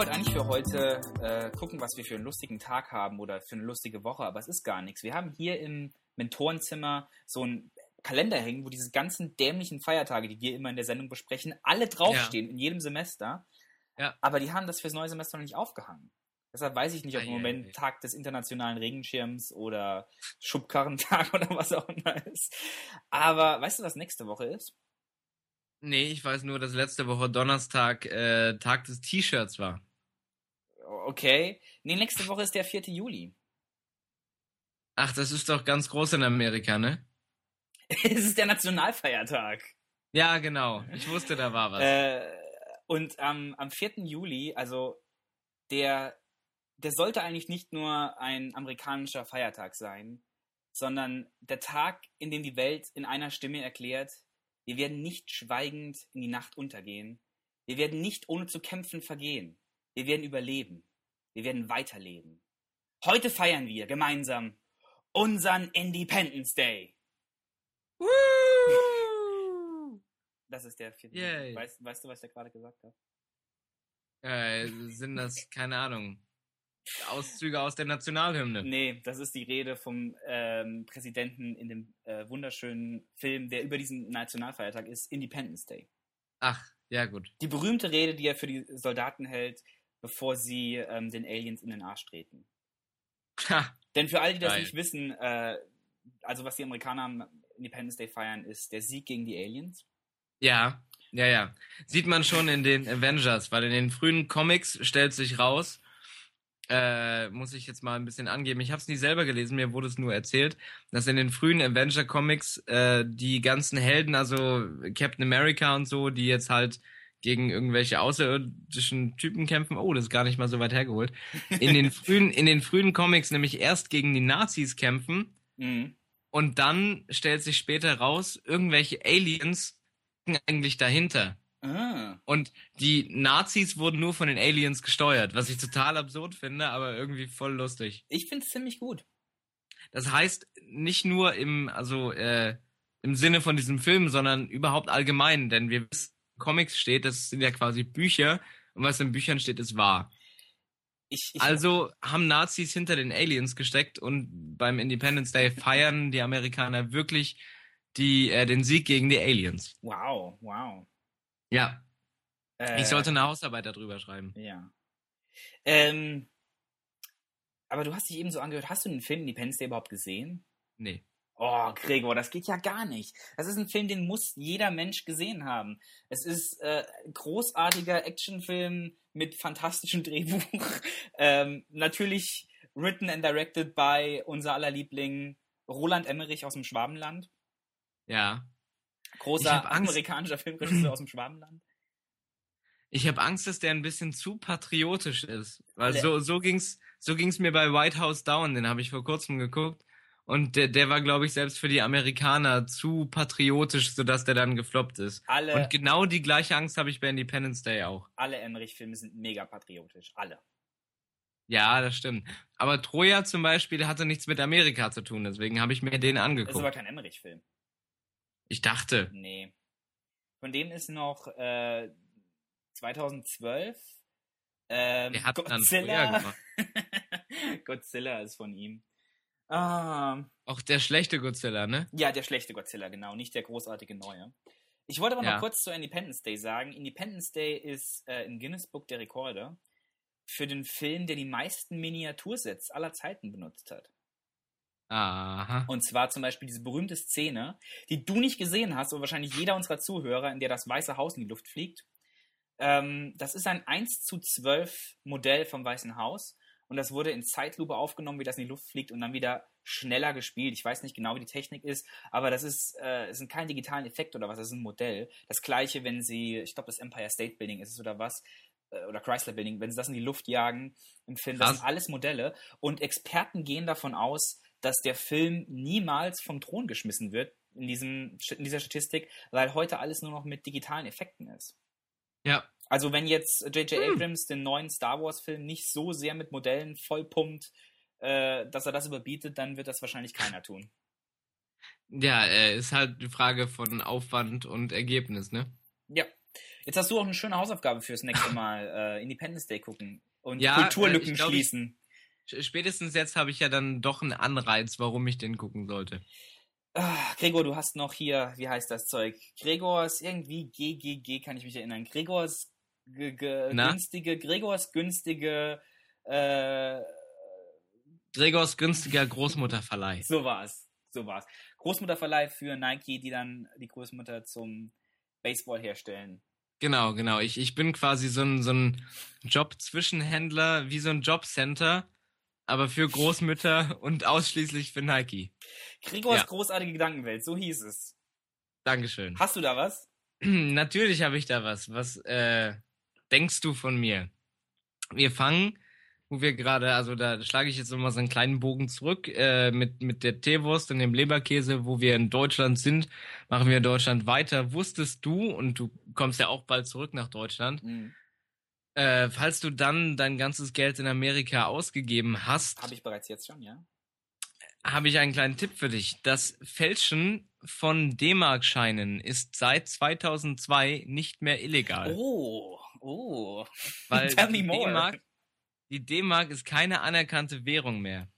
Wollte eigentlich für heute äh, gucken, was wir für einen lustigen Tag haben oder für eine lustige Woche, aber es ist gar nichts. Wir haben hier im Mentorenzimmer so einen Kalender hängen, wo diese ganzen dämlichen Feiertage, die wir immer in der Sendung besprechen, alle draufstehen in jedem Semester. Ja. Aber die haben das fürs neue Semester noch nicht aufgehangen. Deshalb weiß ich nicht, ob im Moment ei. Tag des internationalen Regenschirms oder Schubkarrentag <laughs> oder was auch immer ist. Aber weißt du, was nächste Woche ist? Nee, ich weiß nur, dass letzte Woche Donnerstag äh, Tag des T-Shirts war. Okay. Nee, nächste Woche ist der 4. Juli. Ach, das ist doch ganz groß in Amerika, ne? <laughs> es ist der Nationalfeiertag. Ja, genau. Ich wusste, da war was. Äh, und am am 4. Juli, also der, der sollte eigentlich nicht nur ein amerikanischer Feiertag sein, sondern der Tag, in dem die Welt in einer Stimme erklärt, wir werden nicht schweigend in die Nacht untergehen. Wir werden nicht ohne zu kämpfen vergehen. Wir werden überleben. Wir werden weiterleben. Heute feiern wir gemeinsam unseren Independence Day. Woo! Das ist der 4. Yay. Juli. Weißt, weißt du, was ich gerade gesagt habe? Äh, sind das, keine Ahnung, Auszüge aus der Nationalhymne? Nee, das ist die Rede vom ähm, Präsidenten in dem äh, wunderschönen Film, der über diesen Nationalfeiertag ist, Independence Day. Ach, ja gut. Die berühmte Rede, die er für die Soldaten hält, bevor sie ähm, den Aliens in den Arsch treten. Ha, Denn für alle, die das Geil. nicht wissen, äh, also was die Amerikaner am Independence Day feiern, ist der Sieg gegen die Aliens. ja, ja, ja. Sieht man schon in den Avengers, weil in den frühen Comics stellt sich raus, äh, muss ich jetzt mal ein bisschen angeben. Ich habe es nie selber gelesen, mir wurde es nur erzählt, dass in den frühen Avenger-Comics äh, die ganzen Helden, also Captain America und so, die jetzt halt gegen irgendwelche außerirdischen Typen kämpfen. Oh, das ist gar nicht mal so weit hergeholt. In den frühen, in den frühen Comics nämlich erst gegen die Nazis kämpfen Mhm. und dann stellt sich später raus, irgendwelche Aliens stecken eigentlich dahinter. Ah. Und die Nazis wurden nur von den Aliens gesteuert, was ich total absurd finde, aber irgendwie voll lustig. Ich finde es ziemlich gut. Das heißt, nicht nur im, also, äh, im Sinne von diesem Film, sondern überhaupt allgemein, denn wir wissen, Comics steht, das sind ja quasi Bücher und was in Büchern steht, ist wahr. Ich, ich, Also haben Nazis hinter den Aliens gesteckt und beim Independence Day feiern die Amerikaner wirklich die, äh, den Sieg gegen die Aliens. wow, wow. Ja, Äh, ich sollte eine Hausarbeit darüber schreiben. Ja. Ähm, aber du hast dich eben so angehört, hast du den Film Independence Day überhaupt gesehen? Nee. Oh, Gregor, das geht ja gar nicht. Das ist ein Film, den muss jeder Mensch gesehen haben. Es ist äh, ein großartiger Actionfilm mit fantastischem <laughs> Drehbuch. ähm, natürlich written and directed by unser aller Liebling Roland Emmerich aus dem Schwabenland. Ja. Großer amerikanischer Filmregisseur aus dem Schwabenland. Ich habe Angst, dass der ein bisschen zu patriotisch ist. Weil Le- so, so ging's, so ging's mir bei White House Down, den habe ich vor kurzem geguckt. Und der, der war, glaube ich, selbst für die Amerikaner zu patriotisch, sodass der dann gefloppt ist. Alle, Und genau die gleiche Angst habe ich bei Independence Day auch. alle Emmerich-Filme sind mega patriotisch. Alle. Ja, das stimmt. Aber Troja zum Beispiel hatte nichts mit Amerika zu tun, deswegen habe ich mir den Das ist aber angeguckt. kein Emmerich-Film. Ich dachte. Nee. Von dem ist noch äh, 2012 ähm, Der hat dann Godzilla. Troja gemacht. <laughs> Godzilla ist von ihm. Ah, Auch der schlechte Godzilla, ne? ja, der schlechte Godzilla, genau, nicht der großartige neue. Ich wollte aber Ja. noch kurz zu Independence Day sagen. Independence Day ist äh, im Guinness Book der Rekorde für den Film, der die meisten Miniatursets aller Zeiten benutzt hat. Aha. Und zwar zum Beispiel diese berühmte Szene, die du nicht gesehen hast, aber wahrscheinlich jeder unserer Zuhörer, in der das Weiße Haus in die Luft fliegt. Ähm, das ist ein 1 zu 12 Modell vom Weißen Haus. Und das wurde in Zeitlupe aufgenommen, wie das in die Luft fliegt und dann wieder schneller gespielt. Ich weiß nicht genau, wie die Technik ist, aber das ist, äh, es sind keine digitalen Effekte oder was, das ist ein Modell. Das gleiche, wenn sie, ich glaube, das Empire State Building ist es oder was, äh, oder Chrysler Building, wenn sie das in die Luft jagen im Film, das Krass. sind alles Modelle. Und Experten gehen davon aus, dass der Film niemals vom Thron geschmissen wird in, diesem, in dieser Statistik, weil heute alles nur noch mit digitalen Effekten ist. Ja. Also wenn jetzt J.J. Hm. Abrams den neuen Star Wars-Film nicht so sehr mit Modellen vollpumpt, äh, dass er das überbietet, dann wird das wahrscheinlich keiner tun. Ja, äh, ist halt die Frage von Aufwand und Ergebnis, ne? Ja. Jetzt hast du auch eine schöne Hausaufgabe fürs nächste <laughs> Mal. Äh, Independence Day gucken und ja, Kulturlücken äh, glaub, schließen. Ich, spätestens jetzt habe ich ja dann doch einen Anreiz, warum ich den gucken sollte. Ah, Gregor, du hast noch hier, wie heißt das Zeug? Gregors irgendwie GGG kann ich mich erinnern. Gregors günstige, Gregors günstige, äh, Gregors günstiger Großmutterverleih. so war's, so war's. Großmutterverleih für Nike, die dann die Großmutter zum Baseball herstellen. Genau, genau. Ich, ich bin quasi so ein, so ein Job-Zwischenhändler, wie so ein Jobcenter, aber für Großmütter und ausschließlich für Nike. Gregors ja. großartige Gedankenwelt, so hieß es. Dankeschön. Hast du da was? <clears throat> Natürlich habe ich da was. Was äh, denkst du von mir? Wir fangen wo wir gerade, also da schlage ich jetzt nochmal so einen kleinen Bogen zurück, äh, mit, mit der Teewurst und dem Leberkäse, wo wir in Deutschland sind, machen wir in Deutschland weiter. Wusstest du, und du kommst ja auch bald zurück nach Deutschland, mhm. äh, falls du dann dein ganzes Geld in Amerika ausgegeben hast. Habe ich bereits jetzt schon, ja. Habe ich einen kleinen Tipp für dich. Das Fälschen von D-Mark-Scheinen ist seit 2002 nicht mehr illegal. Oh, oh. <laughs> Weil Tell me more die D-Mark ist keine anerkannte Währung mehr.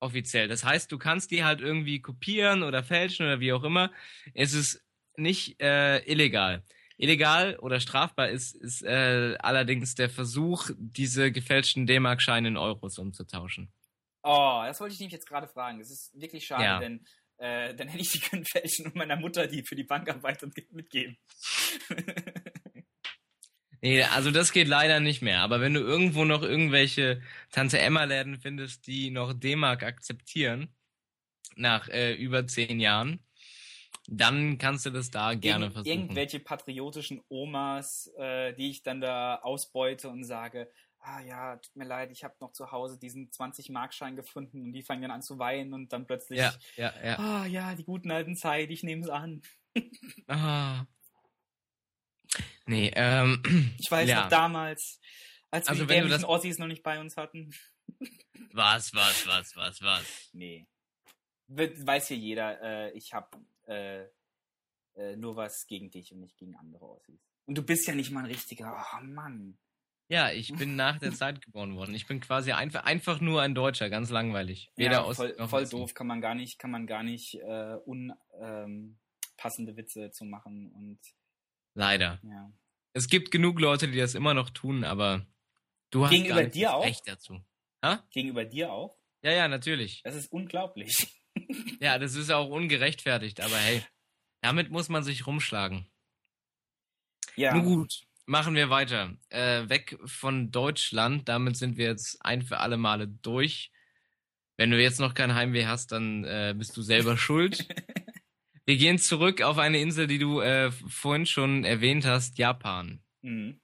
Offiziell. Das heißt, du kannst die halt irgendwie kopieren oder fälschen oder wie auch immer. Es ist nicht äh, illegal. Illegal oder strafbar ist, ist äh, allerdings der Versuch, diese gefälschten D-Mark-Scheine in Euros umzutauschen. Oh, das wollte ich nämlich jetzt gerade fragen. Das ist wirklich schade, ja. denn äh, dann hätte ich die können fälschen und meiner Mutter die für die Bankarbeit mitgeben. <laughs> Nee, also das geht leider nicht mehr. Aber wenn du irgendwo noch irgendwelche Tante Emma-Läden findest, die noch D-Mark akzeptieren, nach äh, über zehn Jahren, dann kannst du das da gerne versuchen. Irgendwelche patriotischen Omas, äh, die ich dann da ausbeute und sage, ah ja, tut mir leid, ich habe noch zu Hause diesen 20-Markschein gefunden und die fangen dann an zu weinen und dann plötzlich, ja, ja, ja. ah ja, die guten alten Zeit, ich nehme es an. ah, Nee, ähm. <clears throat> Ich weiß ja. noch damals, als wir also, die dämlichen das... Ossis noch nicht bei uns hatten. <laughs> Was, was, was, was, was? Nee. Weiß hier jeder, äh, ich hab äh, äh, nur was gegen dich und nicht gegen andere Ossis. Und du bist ja nicht mal ein richtiger, oh Mann. Ja, ich bin nach der Zeit geboren worden. Ich bin quasi einfach, einfach nur ein Deutscher, ganz langweilig. Weder ja, voll, aus, voll doof, kann man gar nicht, kann man gar nicht äh, unpassende ähm, Witze zu machen und Leider. Ja. Es gibt genug Leute, die das immer noch tun, aber du hast Gegenüber gar dir auch? Recht dazu. Ha? Gegenüber dir auch? Ja, ja, natürlich. Das ist unglaublich. <laughs> ja, das ist auch ungerechtfertigt, aber hey, damit muss man sich rumschlagen. Ja. Nun gut, machen wir weiter. Äh, weg von Deutschland, damit sind wir jetzt ein für alle Male durch. Wenn du jetzt noch kein Heimweh hast, dann äh, bist du selber <laughs> schuld. Wir gehen zurück auf eine Insel, die du äh, vorhin schon erwähnt hast, Japan. Mhm.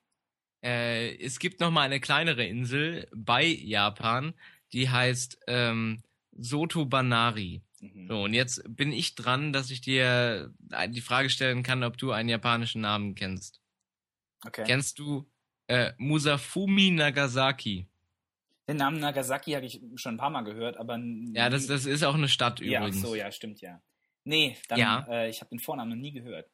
Äh, es gibt noch mal eine kleinere Insel bei Japan, die heißt ähm, Soto Banari. Mhm. So, und jetzt bin ich dran, dass ich dir äh, die Frage stellen kann, ob du einen japanischen Namen kennst. Okay. Kennst du äh, Musafumi Nagasaki? Den Namen Nagasaki habe ich schon ein paar Mal gehört, aber. Ja, das, das ist auch eine Stadt übrigens. Ja, so, ja, stimmt, ja. Nee, dann, ja. Äh, ich habe den Vornamen noch nie gehört.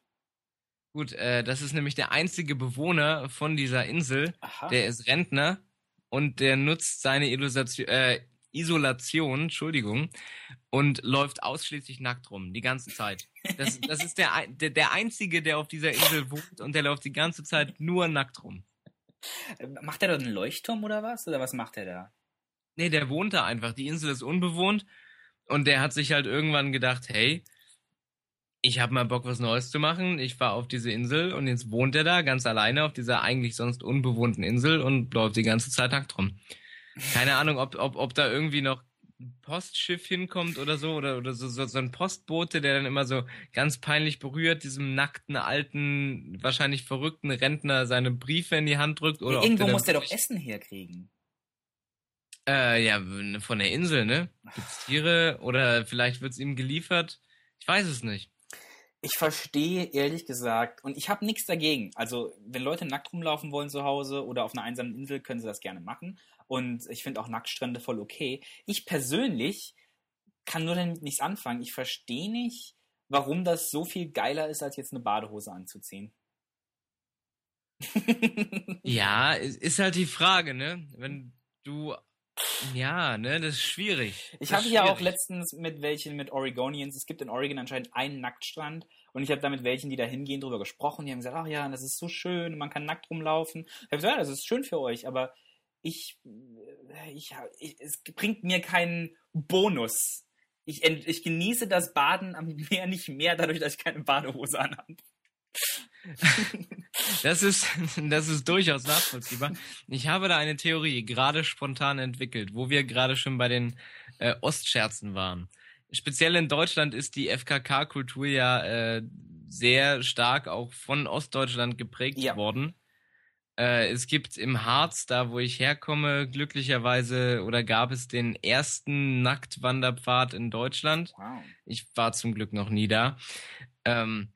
Gut, äh, das ist nämlich der einzige Bewohner von dieser Insel. Aha. Der ist Rentner und der nutzt seine Illusation, äh, Isolation, Entschuldigung, und läuft ausschließlich nackt rum, die ganze Zeit. Das, das ist der, der, der Einzige, der auf dieser Insel wohnt und der läuft die ganze Zeit nur nackt rum. Macht er da einen Leuchtturm oder was? Oder was macht er da? Nee, der wohnt da einfach. Die Insel ist unbewohnt und der hat sich halt irgendwann gedacht, hey, ich habe mal Bock, was Neues zu machen. Ich fahre auf diese Insel und jetzt wohnt er da ganz alleine auf dieser eigentlich sonst unbewohnten Insel und läuft die ganze Zeit nackt rum. Keine Ahnung, ob, ob, ob da irgendwie noch ein Postschiff hinkommt oder so oder, oder so, so, so ein Postbote, der dann immer so ganz peinlich berührt diesem nackten, alten, wahrscheinlich verrückten Rentner seine Briefe in die Hand drückt. Oder ja, irgendwo der muss der doch Essen herkriegen. Äh, ja, von der Insel, ne? Gibt's Tiere oder vielleicht wird's ihm geliefert? Ich weiß es nicht. Ich verstehe ehrlich gesagt, und ich habe nichts dagegen. Also, wenn Leute nackt rumlaufen wollen zu Hause oder auf einer einsamen Insel, können sie das gerne machen. Und ich finde auch Nacktstrände voll okay. Ich persönlich kann nur damit nichts anfangen. Ich verstehe nicht, warum das so viel geiler ist, als jetzt eine Badehose anzuziehen. <laughs> ja, ist halt die Frage, ne? Wenn du ja, ne, das ist schwierig. Ich habe ja auch letztens mit welchen, mit Oregonians, es gibt in Oregon anscheinend einen Nacktstrand und ich habe da mit welchen, die da hingehen, drüber gesprochen. Die haben gesagt, ach ja, das ist so schön, man kann nackt rumlaufen. Ich habe gesagt, ja, das ist schön für euch, aber ich, ich, ich es bringt mir keinen Bonus. Ich, ich genieße das Baden am Meer nicht mehr, dadurch, dass ich keine Badehose anhabe. <laughs> Das ist, das ist durchaus nachvollziehbar. Ich habe da eine Theorie gerade spontan entwickelt, wo wir gerade schon bei den äh, Ostscherzen waren. Speziell in Deutschland ist die FKK-Kultur ja äh, sehr stark auch von Ostdeutschland geprägt ja. worden. Äh, es gibt im Harz, da wo ich herkomme, glücklicherweise oder gab es den ersten Nacktwanderpfad in Deutschland. Wow. Ich war zum Glück noch nie da. Ähm,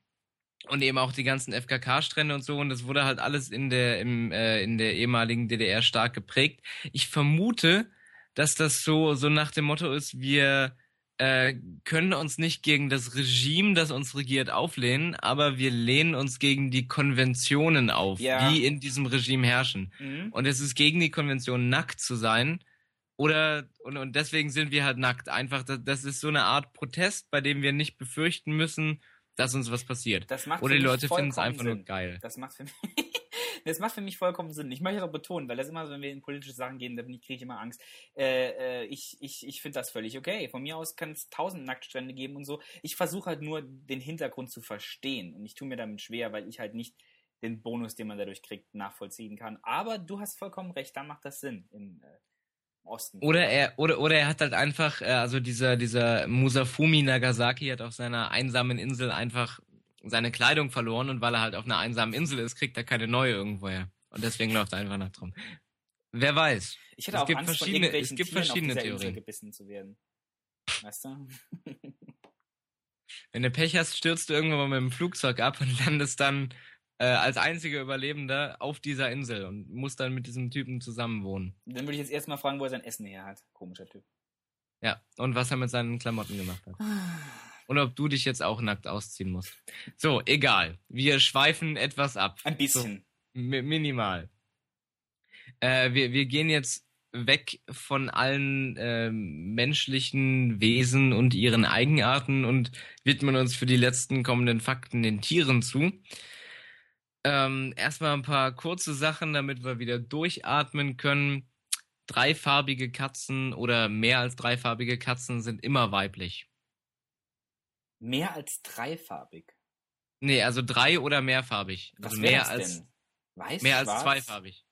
und eben auch die ganzen FKK-Strände und so. Und das wurde halt alles in der, im, äh, in der ehemaligen DDR stark geprägt. Ich vermute, dass das so, so nach dem Motto ist, wir äh, können uns nicht gegen das Regime, das uns regiert, auflehnen, aber wir lehnen uns gegen die Konventionen auf, ja. die in diesem Regime herrschen. Mhm. Und es ist gegen die Konvention, nackt zu sein. Oder, und, und deswegen sind wir halt nackt. Einfach, das, das ist so eine Art Protest, bei dem wir nicht befürchten müssen, dass uns was passiert. Oder die Leute finden es einfach Sinn. nur geil. Das macht für mich. <laughs> das macht für mich vollkommen Sinn. Ich möchte das auch betonen, weil das immer so, wenn wir in politische Sachen gehen, da kriege ich immer Angst. Äh, äh, ich ich, ich finde das völlig okay. Von mir aus kann es tausend Nacktstrände geben und so. Ich versuche halt nur den Hintergrund zu verstehen und ich tue mir damit schwer, weil ich halt nicht den Bonus, den man dadurch kriegt, nachvollziehen kann. Aber du hast vollkommen recht, da macht das Sinn. In, äh, Osten. Oder er, oder, oder er hat halt einfach, äh, also dieser, dieser Musafumi Nagasaki hat auf seiner einsamen Insel einfach seine Kleidung verloren und weil er halt auf einer einsamen Insel ist, kriegt er keine neue irgendwoher. Und deswegen läuft er einfach nach drum. Wer weiß. Ich hätte es auch gibt Angst, verschiedene, es gibt Tieren verschiedene Theorien. gebissen zu werden. Weißt du? Wenn du Pech hast, stürzt du irgendwann mal mit dem Flugzeug ab und landest dann äh, als einziger Überlebender auf dieser Insel und muss dann mit diesem Typen zusammenwohnen. Dann würde ich jetzt erstmal fragen, wo er sein Essen her hat. Komischer Typ. Ja, und was er mit seinen Klamotten gemacht hat. Ah. und ob du dich jetzt auch nackt ausziehen musst. So, egal. Wir schweifen etwas ab. Ein bisschen. So, minimal. Äh, wir, wir gehen jetzt weg von allen äh, menschlichen Wesen und ihren Eigenarten und widmen uns für die letzten kommenden Fakten den Tieren zu. Ähm, erstmal ein paar kurze Sachen, damit wir wieder durchatmen können. Dreifarbige Katzen oder mehr als dreifarbige Katzen sind immer weiblich. Mehr als dreifarbig? Nee, also drei oder mehrfarbig. Was also mehr als denn? Weiß, mehr schwarz? als zweifarbig.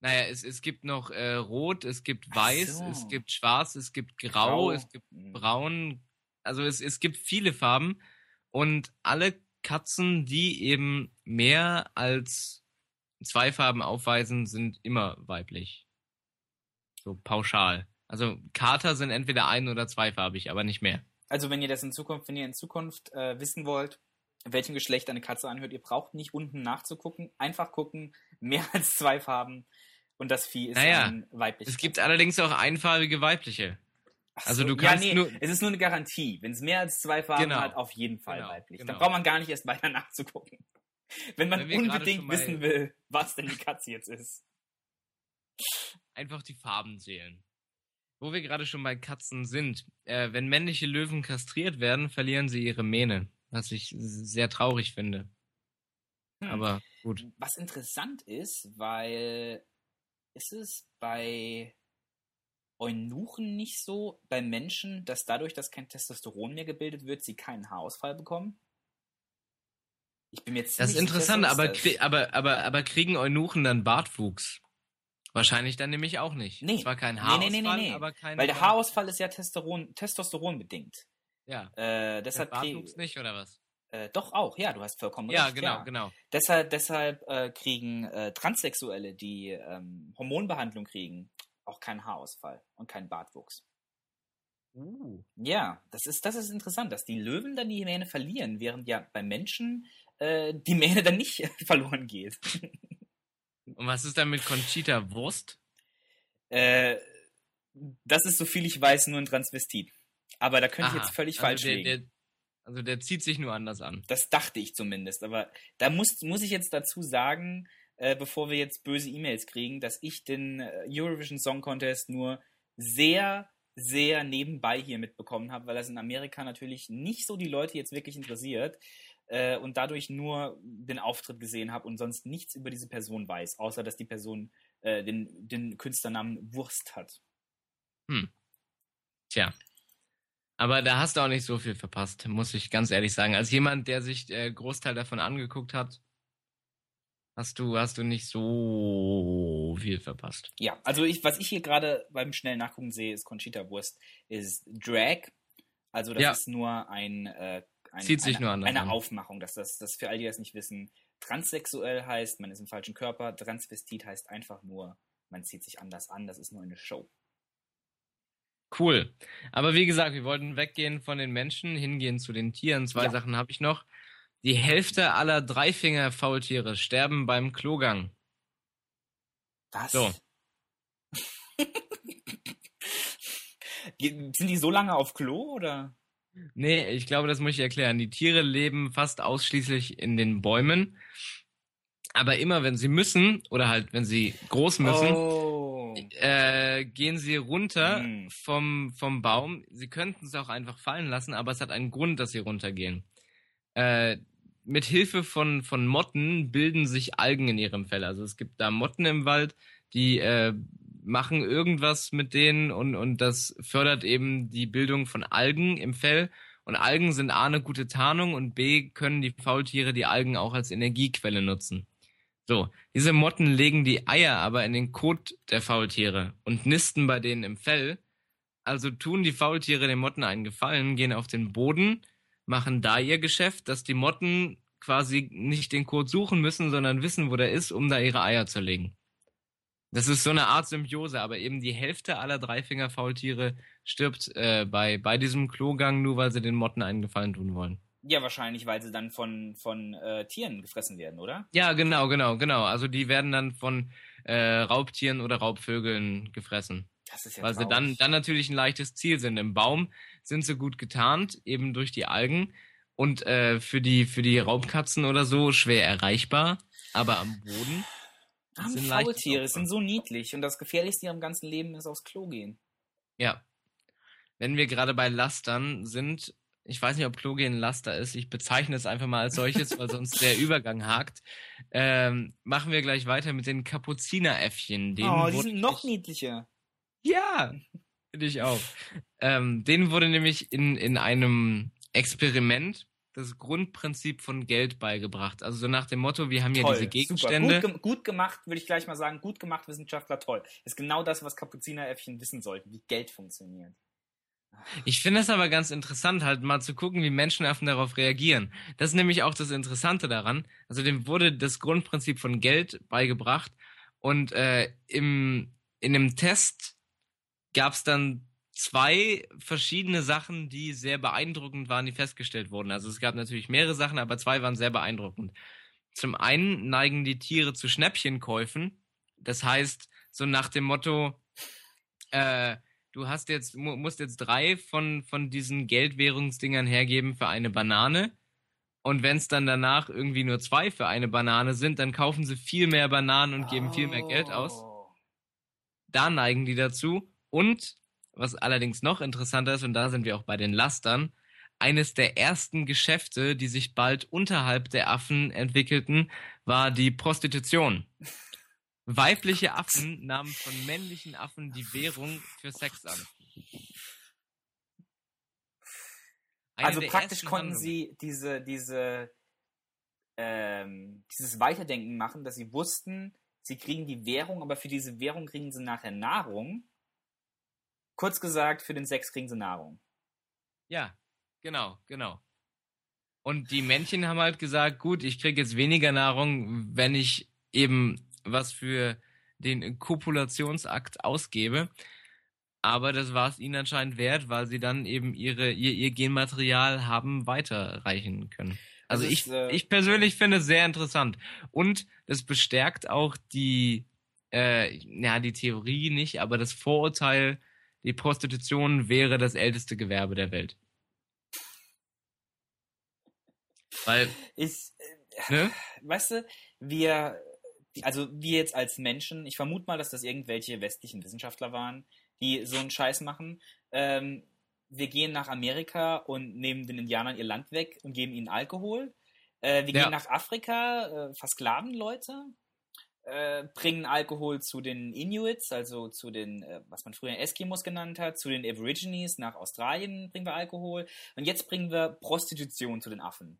Naja, es, es gibt noch äh, rot, es gibt weiß, so. es gibt schwarz, es gibt grau, grau. es gibt hm. braun. Also es, es gibt viele Farben und alle Katzen, die eben mehr als zwei Farben aufweisen, sind immer weiblich. So pauschal. Also Kater sind entweder ein- oder zweifarbig, aber nicht mehr. Also wenn ihr das in Zukunft, wenn ihr in Zukunft äh, wissen wollt, welchem Geschlecht eine Katze anhört, ihr braucht nicht unten nachzugucken, einfach gucken, mehr als zwei Farben und das Vieh ist naja, ein weibliches. Es gibt allerdings auch einfarbige weibliche. Ach also du kannst ja, nee, nur. Es ist nur eine Garantie. Wenn es mehr als zwei Farben genau. hat, auf jeden Fall genau, weiblich. Genau. Dann braucht man gar nicht erst weiter <laughs> nachzugucken. Wenn man Wenn unbedingt wissen will, was denn die Katze jetzt ist. Einfach die Farben zählen. Wo wir gerade schon bei Katzen sind, äh, wenn männliche Löwen kastriert werden, verlieren sie ihre Mähne, was ich sehr traurig finde. Hm. Aber gut. Was interessant ist, weil ist es bei Eunuchen nicht so bei Menschen, dass dadurch, dass kein Testosteron mehr gebildet wird, sie keinen Haarausfall bekommen? Ich bin jetzt Das ist interessant, aber, aber, aber, aber kriegen Eunuchen dann Bartwuchs? Wahrscheinlich dann nämlich auch nicht. Nee. Zwar kein Haarausfall, nee, nee, nee, aber kein Weil der Haarausfall ist ja Testosteron, Testosteron bedingt. Ja. Äh, deshalb der Bartwuchs nicht, oder was? Äh, doch auch, ja, du hast vollkommen ja, recht. Genau, ja, genau, genau. Deshalb, deshalb äh, kriegen äh, Transsexuelle, die ähm, Hormonbehandlung kriegen, auch keinen Haarausfall und keinen Bartwuchs. Uh. Ja, das ist, das ist interessant, dass die Löwen dann die Mähne verlieren, während ja bei Menschen äh, die Mähne dann nicht <laughs> verloren geht. Und was ist dann mit Conchita Wurst? Äh, das ist, so viel ich weiß, nur ein Transvestit. Aber da könnte Aha, ich jetzt völlig also falsch der, liegen. Der, also der zieht sich nur anders an. Das dachte ich zumindest. Aber da muss, muss ich jetzt dazu sagen, äh, bevor wir jetzt böse E-Mails kriegen, dass ich den äh, Eurovision Song Contest nur sehr, sehr nebenbei hier mitbekommen habe, weil das in Amerika natürlich nicht so die Leute jetzt wirklich interessiert äh, und dadurch nur den Auftritt gesehen habe und sonst nichts über diese Person weiß, außer dass die Person äh, den, den Künstlernamen Wurst hat. Hm. Tja. Aber da hast du auch nicht so viel verpasst, muss ich ganz ehrlich sagen. Als jemand, der sich äh, Großteil davon angeguckt hat, hast du, hast du nicht so viel verpasst. Ja, also ich, was ich hier gerade beim schnellen Nachgucken sehe, ist Conchita Wurst, ist Drag. Also das ja. ist nur ein, äh, ein Zieht sich eine, nur anders eine an. Aufmachung, dass das, das für all die, die das nicht wissen, transsexuell heißt, man ist im falschen Körper, Transvestit heißt einfach nur, man zieht sich anders an, das ist nur eine Show. Cool. Aber wie gesagt, wir wollten weggehen von den Menschen, hingehen zu den Tieren. Zwei ja. Sachen habe ich noch. Die Hälfte aller Dreifinger-Faultiere sterben beim Klogang. Was? So. <laughs> Sind die so lange auf Klo oder? Nee, ich glaube, das muss ich erklären. Die Tiere leben fast ausschließlich in den Bäumen. Aber immer wenn sie müssen, oder halt wenn sie groß müssen, oh. äh, gehen sie runter Hm. vom, vom Baum. Sie könnten es auch einfach fallen lassen, aber es hat einen Grund, dass sie runtergehen. Äh, mit Hilfe von, von Motten bilden sich Algen in ihrem Fell. Also es gibt da Motten im Wald, die äh, machen irgendwas mit denen und, und das fördert eben die Bildung von Algen im Fell. Und Algen sind A eine gute Tarnung und B können die Faultiere die Algen auch als Energiequelle nutzen. So, diese Motten legen die Eier aber in den Kot der Faultiere und nisten bei denen im Fell. Also tun die Faultiere den Motten einen Gefallen, gehen auf den Boden, machen da ihr Geschäft, dass die Motten quasi nicht den Kot suchen müssen, sondern wissen, wo der ist, um da ihre Eier zu legen. Das ist so eine Art Symbiose, aber eben die Hälfte aller Dreifinger-Faultiere stirbt äh, bei, bei diesem Klogang, nur weil sie den Motten einen Gefallen tun wollen. Ja, wahrscheinlich, weil sie dann von, von äh, Tieren gefressen werden, oder? Ja, genau, genau, genau. Also die werden dann von äh, Raubtieren oder Raubvögeln gefressen. Das ist ja weil traurig. sie dann, dann natürlich ein leichtes Ziel sind. Im Baum sind sie gut getarnt, eben durch die Algen. Und äh, für, die, für die Raubkatzen oder so schwer erreichbar. Aber am Boden Arme sind Faultiere, sind so niedlich und das Gefährlichste ihrem ganzen Leben ist aufs Klo gehen. Ja. Wenn wir gerade bei Lastern sind, ich weiß nicht, ob Klo ein Laster ist, ich bezeichne es einfach mal als solches, weil sonst <laughs> der Übergang hakt, ähm, machen wir gleich weiter mit den Kapuzineräffchen. Denen oh, die sind noch niedlicher. Ja, finde ich auch. Ähm, denen wurde nämlich in, in einem Experiment das Grundprinzip von Geld beigebracht. Also so nach dem Motto, wir haben Toll, diese super. Gegenstände. Gut, gem- gut gemacht, würde ich gleich mal sagen. Gut gemacht, Wissenschaftler, toll. Ist genau das, was Kapuzineräffchen wissen sollten, wie Geld funktioniert. Ich finde es aber ganz interessant, halt mal zu gucken, wie Menschenaffen darauf reagieren. Das ist nämlich auch das Interessante daran. Also dem wurde das Grundprinzip von Geld beigebracht und äh, im, in einem Test gab es dann zwei verschiedene Sachen, die sehr beeindruckend waren, die festgestellt wurden. Also es gab natürlich mehrere Sachen, aber zwei waren sehr beeindruckend. Zum einen neigen die Tiere zu Schnäppchenkäufen. Das heißt, so nach dem Motto, äh, du hast jetzt, mu musst jetzt drei von, von diesen Geldwährungsdingern hergeben für eine Banane. Und wenn es dann danach irgendwie nur zwei für eine Banane sind, dann kaufen sie viel mehr Bananen und geben viel mehr Geld aus. Oh. Da neigen die dazu. Und, was allerdings noch interessanter ist, und da sind wir auch bei den Lastern, eines der ersten Geschäfte, die sich bald unterhalb der Affen entwickelten, war die Prostitution. Weibliche Affen nahmen von männlichen Affen die Währung für Sex an. Eine Also praktisch konnten Handlungen. sie diese, diese, ähm, dieses Weiterdenken machen, dass sie wussten, sie kriegen die Währung, aber für diese Währung kriegen sie nachher Nahrung. Kurz gesagt, für den Sex kriegen sie Nahrung. Ja, genau, genau. Und die Männchen haben halt gesagt, gut, ich kriege jetzt weniger Nahrung, wenn ich eben was für den Kopulationsakt ausgebe. Aber das war es ihnen anscheinend wert, weil sie dann eben ihre, ihr, ihr Genmaterial haben weiterreichen können. Also Das ich, ist, äh, ich persönlich finde es sehr interessant. Und das bestärkt auch die, äh, ja, die Theorie nicht, aber das Vorurteil, die Prostitution wäre das älteste Gewerbe der Welt. Weil, Ich, ne? weißt du, wir, also wir jetzt als Menschen, ich vermute mal, dass das irgendwelche westlichen Wissenschaftler waren, die so einen Scheiß machen. Ähm, wir gehen nach Amerika und nehmen den Indianern ihr Land weg und geben ihnen Alkohol. Äh, wir Ja. gehen nach Afrika, äh, versklaven Leute, äh, bringen Alkohol zu den Inuits, also zu den, äh, was man früher Eskimos genannt hat, zu den Aborigines, nach Australien bringen wir Alkohol. Und jetzt bringen wir Prostitution zu den Affen.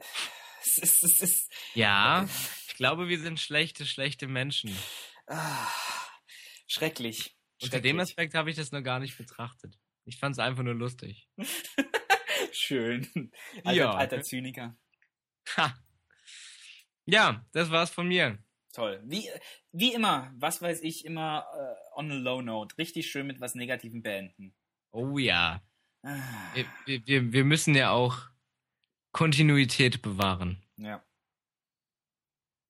<sighs> Es ist, es ist, Ja, ich glaube, wir sind schlechte, schlechte Menschen. ah, <sighs> schrecklich. Unter dem. Aspekt habe ich das noch gar nicht betrachtet. Ich fand es einfach nur lustig. <laughs> Schön. Alter, Ja. alter Zyniker. Ha. Ja, das war's von mir. Toll. Wie, wie immer, was weiß ich, immer äh, on a low note. Richtig schön mit was Negativem beenden. Oh ja. Ah, Wir, wir- wir, müssen ja auch Kontinuität bewahren. ja.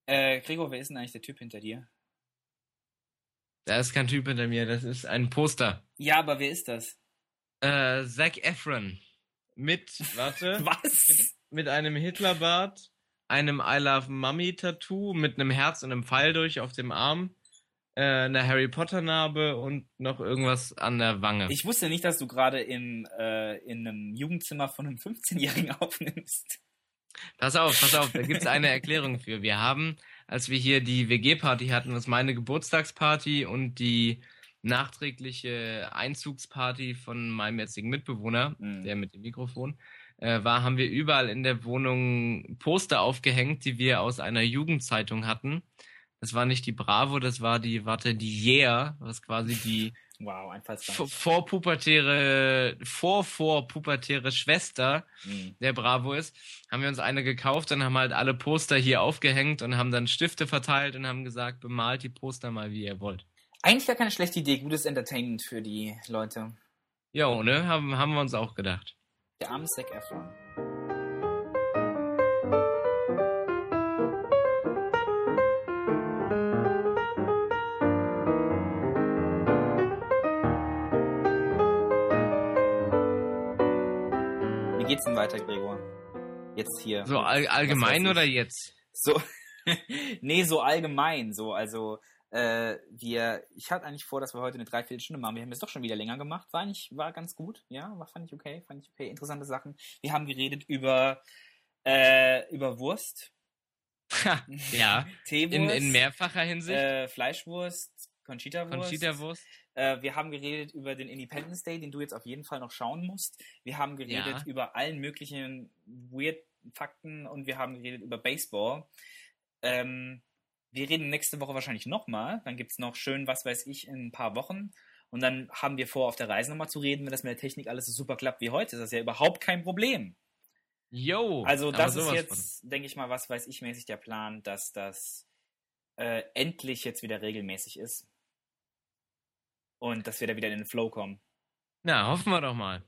Äh, Gregor, wer ist denn eigentlich der Typ hinter dir? Da ist kein Typ hinter mir, das ist ein Poster. Ja, aber wer ist das? Äh, Zac Efron. Mit, warte, <laughs> Was? mit einem Hitlerbart, einem I Love Mummy Tattoo, mit einem Herz und einem Pfeil durch auf dem Arm, äh, einer Harry Potter Narbe und noch irgendwas an der Wange. Ich wusste nicht, dass du gerade im, äh, in einem Jugendzimmer von einem 15-Jährigen <laughs> aufnimmst. Pass auf, pass auf, da gibt's eine Erklärung für. Wir haben, als wir hier die WG-Party hatten, das ist meine Geburtstagsparty und die nachträgliche Einzugsparty von meinem jetzigen Mitbewohner, Mhm. der mit dem Mikrofon, äh, war, haben wir überall in der Wohnung Poster aufgehängt, die wir aus einer Jugendzeitung hatten. Das war nicht die Bravo, das war die, warte, die Yeah, was quasi die Wow, vorpubertäre, vor-vorpubertäre Schwester Mhm. der Bravo ist, haben wir uns eine gekauft und haben halt alle Poster hier aufgehängt und haben dann Stifte verteilt und haben gesagt, bemalt die Poster mal, wie ihr wollt. Eigentlich gar keine schlechte Idee. Gutes Entertainment für die Leute. Jo, ne? Haben, haben wir uns auch gedacht. Der arme Zac Efron. Wie geht's denn weiter, Gregor? Jetzt hier. So all, allgemein oder jetzt? So, <laughs> nee, so allgemein, so, also, äh, wir, ich hatte eigentlich vor, dass wir heute eine Dreiviertelstunde machen. Wir haben es doch schon wieder länger gemacht. War nicht, war ganz gut, ja, war, fand ich okay, fand ich okay. Interessante Sachen. Wir haben geredet über, äh, über Wurst, <laughs> ja, Teewurst, in, in mehrfacher Hinsicht. äh, Fleischwurst, Conchita-Wurst. Conchita-Wurst. Äh, wir haben geredet über den Independence Day, den du jetzt auf jeden Fall noch schauen musst. Wir haben geredet Ja. über allen möglichen weird Fakten und wir haben geredet über Baseball. Ähm, wir reden nächste Woche wahrscheinlich nochmal. Dann gibt's noch schön, was weiß ich, in ein paar Wochen. Und dann haben wir vor, auf der Reise nochmal zu reden, wenn das mit der Technik alles so super klappt wie heute. Das ist ja überhaupt kein Problem. Jo. Also das ist jetzt, denke ich mal, was weiß ich mäßig der Plan, dass das äh, endlich jetzt wieder regelmäßig ist. Und dass wir da wieder in den Flow kommen. Na, hoffen wir doch mal.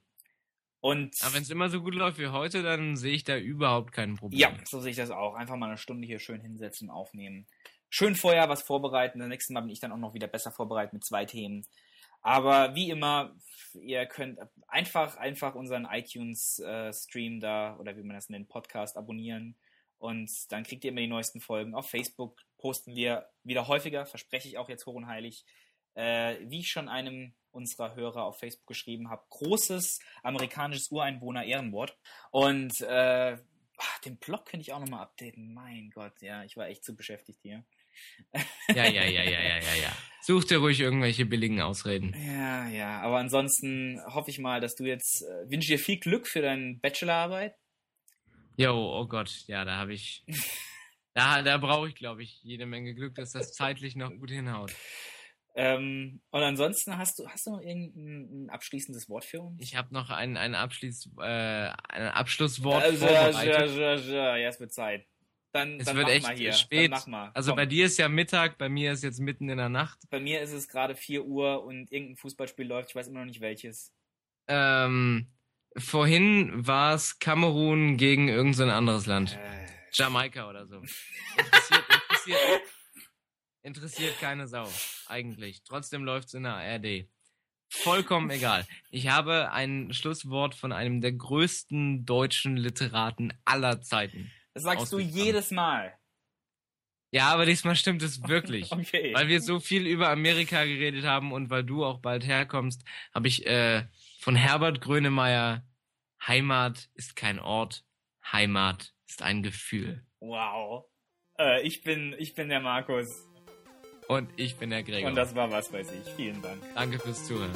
Und Aber wenn es immer so gut läuft wie heute, dann sehe ich da überhaupt kein Problem. ja, so sehe ich das auch. Einfach mal eine Stunde hier schön hinsetzen, aufnehmen. Schön vorher was vorbereiten. Das nächste Mal bin ich dann auch noch wieder besser vorbereitet mit zwei Themen. Aber wie immer, ihr könnt einfach, einfach unseren iTunes-Stream da, oder wie man das nennt, Podcast abonnieren. Und dann kriegt ihr immer die neuesten Folgen. Auf Facebook posten wir wieder häufiger, verspreche ich auch jetzt hoch und heilig. Äh, wie ich schon einem unserer Hörer auf Facebook geschrieben habe, großes amerikanisches Ureinwohner-Ehrenwort. Und äh, den Blog könnte ich auch nochmal updaten. Mein Gott, ja, ich war echt zu beschäftigt hier. Ja, ja, ja, ja, ja, ja, ja. Such dir ruhig irgendwelche billigen Ausreden. Ja, ja, aber ansonsten hoffe ich mal, dass du jetzt, äh, wünsche dir viel Glück für deine Bachelorarbeit. Jo, oh Gott, ja, da habe ich. <laughs> Da, da brauche ich, glaube ich, jede Menge Glück, dass das zeitlich noch gut hinhaut. Ähm, und ansonsten hast du, hast du noch irgendein ein abschließendes Wort für uns? Ich habe noch ein, ein, Abschließ, äh, ein Abschlusswort ja, ja, ja, ja, ja, es wird Zeit. Dann, Es dann wird echt mal hier. spät. Also Komm. bei dir ist ja Mittag, bei mir ist jetzt mitten in der Nacht. bei mir ist es gerade 4 Uhr und irgendein Fußballspiel läuft. Ich weiß immer noch nicht welches. Ähm, vorhin war es Kamerun gegen irgendein so anderes Land. Äh, Jamaika oder so. Interessiert, <laughs> interessiert, interessiert keine Sau, eigentlich. Trotzdem läuft's in der ARD. Vollkommen <laughs> egal. Ich habe ein Schlusswort von einem der größten deutschen Literaten aller Zeiten. Das sagst du jedes Mal. Ja, aber diesmal stimmt es wirklich. <laughs> Okay. Weil wir so viel über Amerika geredet haben und weil du auch bald herkommst, habe ich äh, von Herbert Grönemeyer Heimat ist kein Ort, Heimat ist ein Gefühl. Wow. Äh, ich bin, ich bin der Markus. Und ich bin der Gregor. Und das war was weiß ich. Vielen Dank. Danke fürs Zuhören.